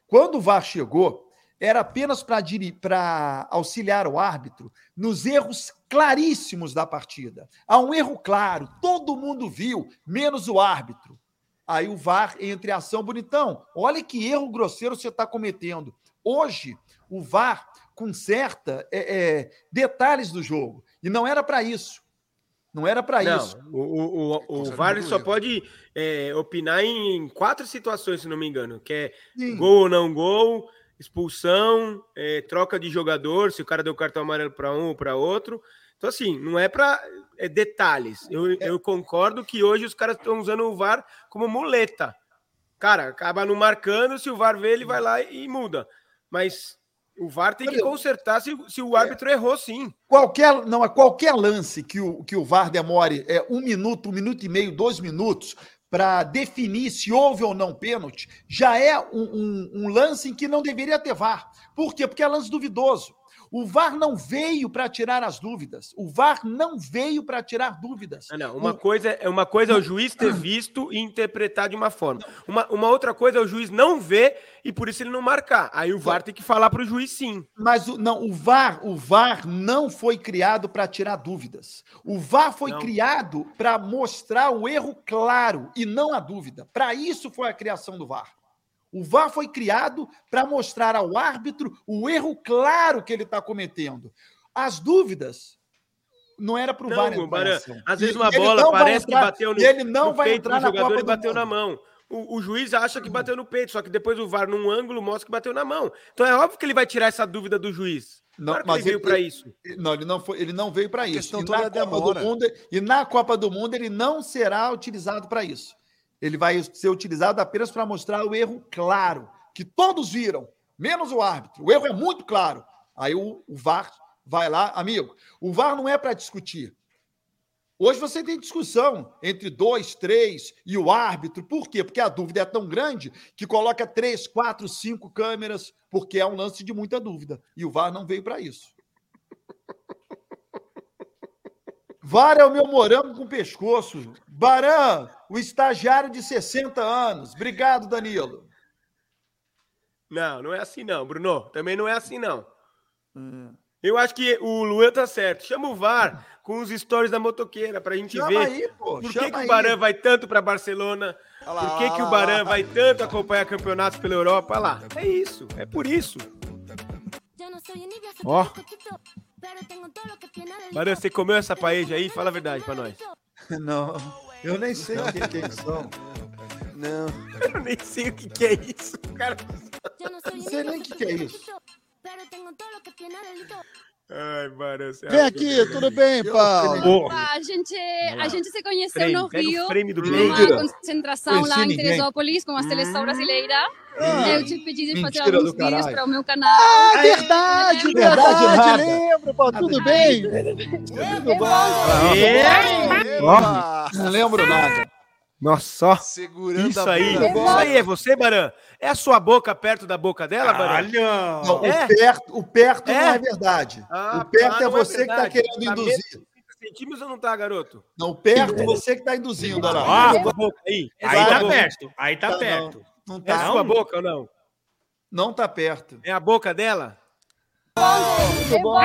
Quando o VAR chegou, era apenas para auxiliar o árbitro nos erros claríssimos da partida. Há um erro claro, todo mundo viu, menos o árbitro. Aí o VAR entra em ação, bonitão. Olha que erro grosseiro você está cometendo. Hoje, o VAR conserta é, é, detalhes do jogo. E não era para isso. Não era para isso. o, o, o, o Conserta VAR só erro. pode é, opinar em quatro situações, se não me engano, que é Sim. gol ou não gol, expulsão, é, troca de jogador, se o cara deu cartão amarelo para um ou para outro. Então, assim, não é para detalhes. Eu, eu concordo que hoje os caras estão usando o VAR como muleta. cara, acaba não marcando, se o VAR vê, ele vai lá e muda. Mas o VAR tem que consertar se, se o árbitro errou, sim. Qualquer, não, é qualquer lance que o, que o VAR demore é, um minuto, um minuto e meio, dois minutos para definir se houve ou não pênalti, já é um, um- um lance em que não deveria ter VAR. Por quê? Porque é lance duvidoso. O VAR não veio para tirar as dúvidas. O VAR não veio para tirar dúvidas. Ah, não. Uma coisa é uma coisa é o juiz ter visto e interpretar de uma forma. Uma, uma outra coisa é o juiz não ver e por isso ele não marcar. Aí o VAR tem que falar para o juiz sim. Mas o, não, o VAR, o VAR não foi criado para tirar dúvidas. O VAR foi Não. criado para mostrar o erro claro e não a dúvida. Para isso foi a criação do VAR. O VAR foi criado para mostrar ao árbitro o erro claro que ele está cometendo. As dúvidas não era para o Não, VAR. entrar às vezes uma bola parece entrar- que bateu no, e ele não no vai peito entrar do na jogador Copa e do bateu na mão. O, o juiz acha que bateu no peito, só que depois o VAR num ângulo mostra que bateu na mão. Então é óbvio que ele vai tirar essa dúvida do juiz. Não, claro que mas ele veio para isso. Não, ele não, foi, ele não veio para isso. questão E toda na, é Copa demora. do Mundo, e na Copa do Mundo ele não será utilizado para isso. Ele vai ser utilizado apenas para mostrar o erro claro, que todos viram, menos o árbitro. O erro é muito claro. Aí o, o VAR vai lá, amigo. O VAR não é para discutir. Hoje você tem discussão entre dois, três e o árbitro. Por quê? Porque a dúvida é tão grande que coloca três, quatro, cinco câmeras, porque é um lance de muita dúvida. E o VAR não veio para isso. VAR é o meu morango com pescoço. Baran, o estagiário de 60 anos. Obrigado, Danilo. Não, não é assim não, Bruno. Também não é assim não. Eu acho que o Luan tá certo. Chama o VAR com os stories da motoqueira pra gente Chama ver aí, pô. por que, chama que aí. o Baran vai tanto pra Barcelona, lá, por que, que o Baran lá. vai tanto acompanhar campeonatos pela Europa. Olha lá, é isso, é por isso. Ó, Baran, você comeu essa paeja aí? Fala a verdade pra nós. Não, eu nem sei o que, que é isso. não. Não. Eu nem sei o que, que é isso, cara. Não sei nem o que, que é isso. Ai, você Vem aqui, tudo bem, Paulo? A gente, a gente se conheceu Frame, no Rio, o frame do numa Mentira. concentração lá em. Teresópolis com a seleção brasileira. Eu te pedi de fazer alguns vídeos para o meu canal. Ah, verdade, Lembra? verdade, nada. lembro, Paulo, tudo bem? Epa! Não lembro nada. Nossa, ó. Segurando Isso a aí, isso aí é você, Baran? É a sua boca perto da boca dela, Baran? Caralho! Não, É? o perto, o perto não É? é verdade. Ah, o perto tá, é não você que está querendo Tá induzir. mesmo? centímetros ou não tá, garoto? Não, perto você que está induzindo, olha lá. Ah, boca aí. É Aí tá perto, aí tá Tá, perto. Não É tá, sua boca ou não? não tá perto. É a boca dela? Tudo bom?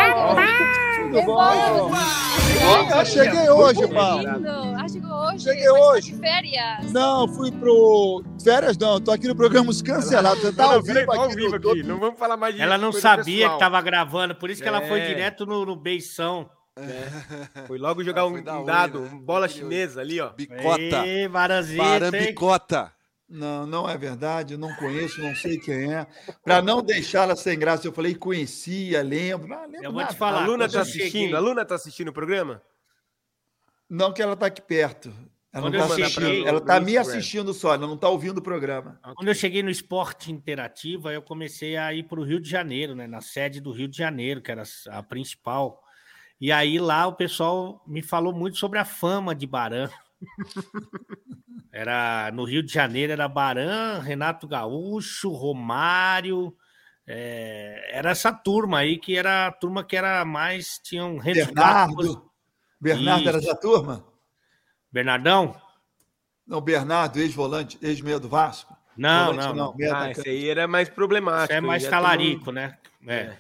Tudo bom? Eu cheguei hoje, Paulo. Hoje. Cheguei tá hoje. de férias. Não, fui pro. Férias não, tô aqui no programa Os Cancelados. Você tá ao vivo Tá ao aqui vivo aqui. Não vamos falar mais de Ela não sabia pessoal. que tava gravando, por isso que ela foi É. direto no, no beição. Foi logo jogar Ah, um, da um dado, né? bola chinesa ali, ó. Bicota. Hein? Barambicota. Não, não é verdade, não conheço, não sei quem é. Para não deixá-la sem graça, eu falei conhecia, lembro. Ah, lembro Eu vou te nada. falar. a Luna tá eu assistindo? cheguei- A Luna tá assistindo o programa? Não que ela está aqui perto. Ela Quando não tá assistindo. Ela está me assistindo só, ela não está ouvindo o programa. Quando eu cheguei no esporte interativo, aí eu comecei a ir para o Rio de Janeiro, né? Na sede do Rio de Janeiro, que era a principal. E aí lá o pessoal me falou muito sobre a fama de Baran. Era no Rio de Janeiro era Baran, Renato Gaúcho, Romário. é, era essa turma aí que era a turma que era mais tinham resgate. Bernardo. Bernardo era Isso. da turma? Bernardão? Não, Bernardo, ex-volante, ex-meia do Vasco. Não, Volante não, não. meia Ah, esse aí era mais problemático. Você é mais talarico, né? É. É.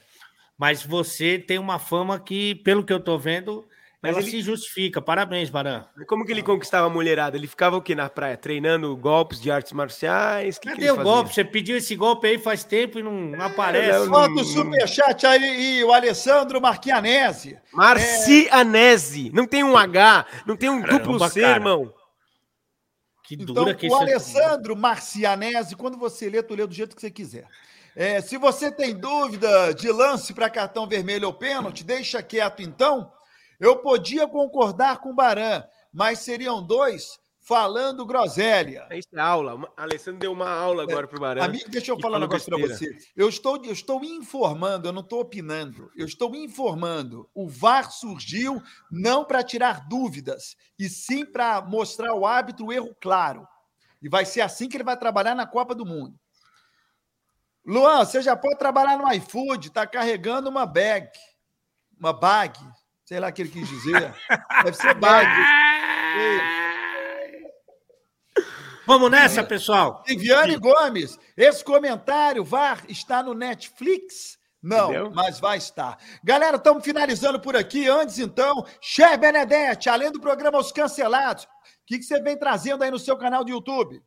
Mas você tem uma fama que, pelo que eu tô vendo, Mas ela ele- se justifica. Parabéns, Baran. Como que ele conquistava a mulherada? Ele ficava o quê na praia? Treinando golpes de artes marciais? Que que Cadê ele o fazia? golpe? Você pediu esse golpe aí faz tempo e não, não aparece. não- Bota o superchat aí, e o Alessandro Marchianese. Marcianese. Não tem um H, não tem um Caramba, duplo C, cara. irmão. Que Então, dura que o é- Alessandro Marcianese, quando você lê, tu lê do jeito que você quiser. É, se você tem dúvida de lance para cartão vermelho ou pênalti, deixa quieto então. Eu podia concordar com o Baran, mas seriam dois falando groselha. Isso é aula. Alessandro deu uma aula agora pro Barão. Amigo, deixa eu falar um negócio para você. Eu estou, eu estou informando, eu não estou opinando. Eu estou informando. O VAR surgiu não para tirar dúvidas, e sim para mostrar ao árbitro o erro claro. E vai ser assim que ele vai trabalhar na Copa do Mundo. Luan, você já pode trabalhar no iFood, está carregando uma bag. Uma bag. Sei lá o que ele quis dizer. Deve ser bag. Vamos nessa, pessoal. Viviane Gomes, esse comentário, VAR, está no Netflix? Não, Entendeu? mas vai estar. Galera, estamos finalizando por aqui. Antes, então, Cher Benedetti, além do programa Os Cancelados, o que, que você vem trazendo aí no seu canal do YouTube?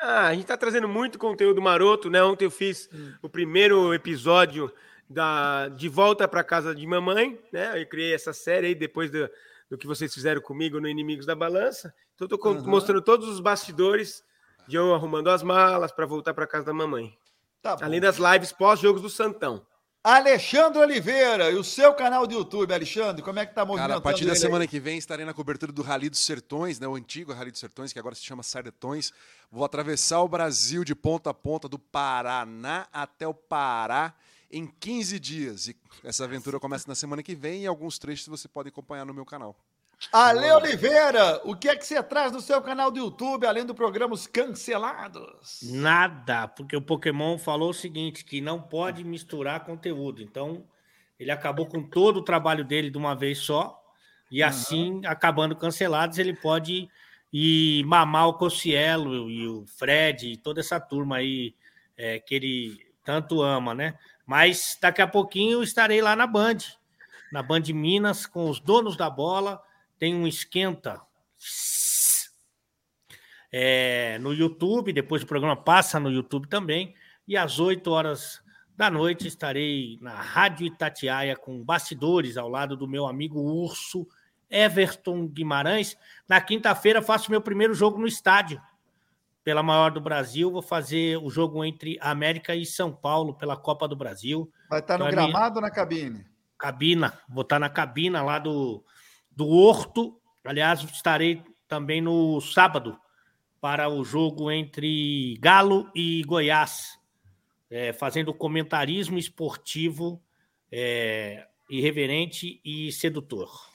Ah, a gente tá trazendo muito conteúdo maroto, né? Ontem eu fiz o primeiro episódio da De Volta para Casa de Mamãe, né? Eu criei essa série aí depois do, do que vocês fizeram comigo no Inimigos da Balança. Então eu tô co- Aham. mostrando todos os bastidores de eu arrumando as malas para voltar para casa da mamãe. Tá. Além das lives pós-jogos do Santão. Alexandre Oliveira, e o seu canal do YouTube, Alexandre, como é que tá Cara, movimentando a partir da ele aí? semana que vem estarei na cobertura do Rally dos Sertões, né? O antigo Rally dos Sertões, que agora se chama Sardetões. Vou atravessar o Brasil de ponta a ponta, do Paraná até o Pará, em 15 dias. E essa aventura começa na semana que vem e alguns trechos você pode acompanhar no meu canal. Ale Oliveira, o que é que você traz no seu canal do YouTube, além do programa Os Cancelados? Nada, porque o Pokémon falou o seguinte, que não pode misturar conteúdo. Então, ele acabou com todo o trabalho dele de uma vez só, e assim, acabando cancelados, ele pode ir mamar o Cossielo e o Fred e toda essa turma aí é, que ele tanto ama, né? Mas daqui a pouquinho estarei lá na Band, na Band Minas, com os donos da bola. Tem um esquenta é, no YouTube, depois o programa passa no YouTube também, e às 8 horas da noite estarei na Rádio Itatiaia com bastidores ao lado do meu amigo Urso Everton Guimarães. Na quinta-feira faço meu primeiro jogo no estádio, pela maior do Brasil. Vou fazer o jogo entre América e São Paulo pela Copa do Brasil. Vai estar no Então, a minha- gramado ou na cabine? cabina, vou estar na cabina lá do, do Horto. Aliás, estarei também no sábado para o jogo entre Galo e Goiás, é, fazendo comentarismo esportivo é, irreverente e sedutor.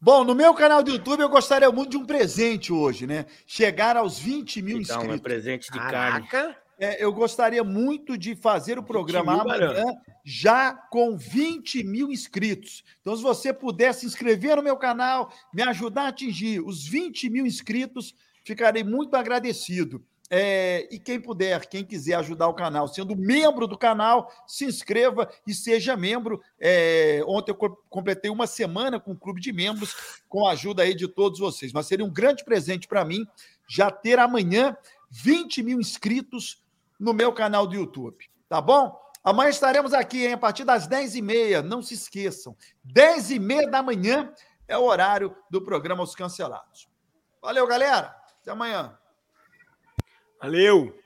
Bom, no meu canal do YouTube eu gostaria muito de um presente hoje, né? Chegar aos 20 mil Então, é inscritos. presente de carne. Caraca! É, eu gostaria muito de fazer o programa mil, amanhã Barão. já com 20 mil inscritos. Então, se você puder se inscrever no meu canal, me ajudar a atingir os 20 mil inscritos, ficarei muito agradecido. É, e quem puder, quem quiser ajudar o canal, sendo membro do canal, se inscreva e seja membro. É, ontem eu co- completei uma semana com o clube de membros, com a ajuda aí de todos vocês. Mas seria um grande presente para mim já ter amanhã 20 mil inscritos no meu canal do YouTube. Tá bom? Amanhã estaremos aqui, hein, a partir das 10h30. Não se esqueçam. 10h30 da manhã é o horário do programa Os Cancelados. Valeu, galera. Até amanhã. Valeu!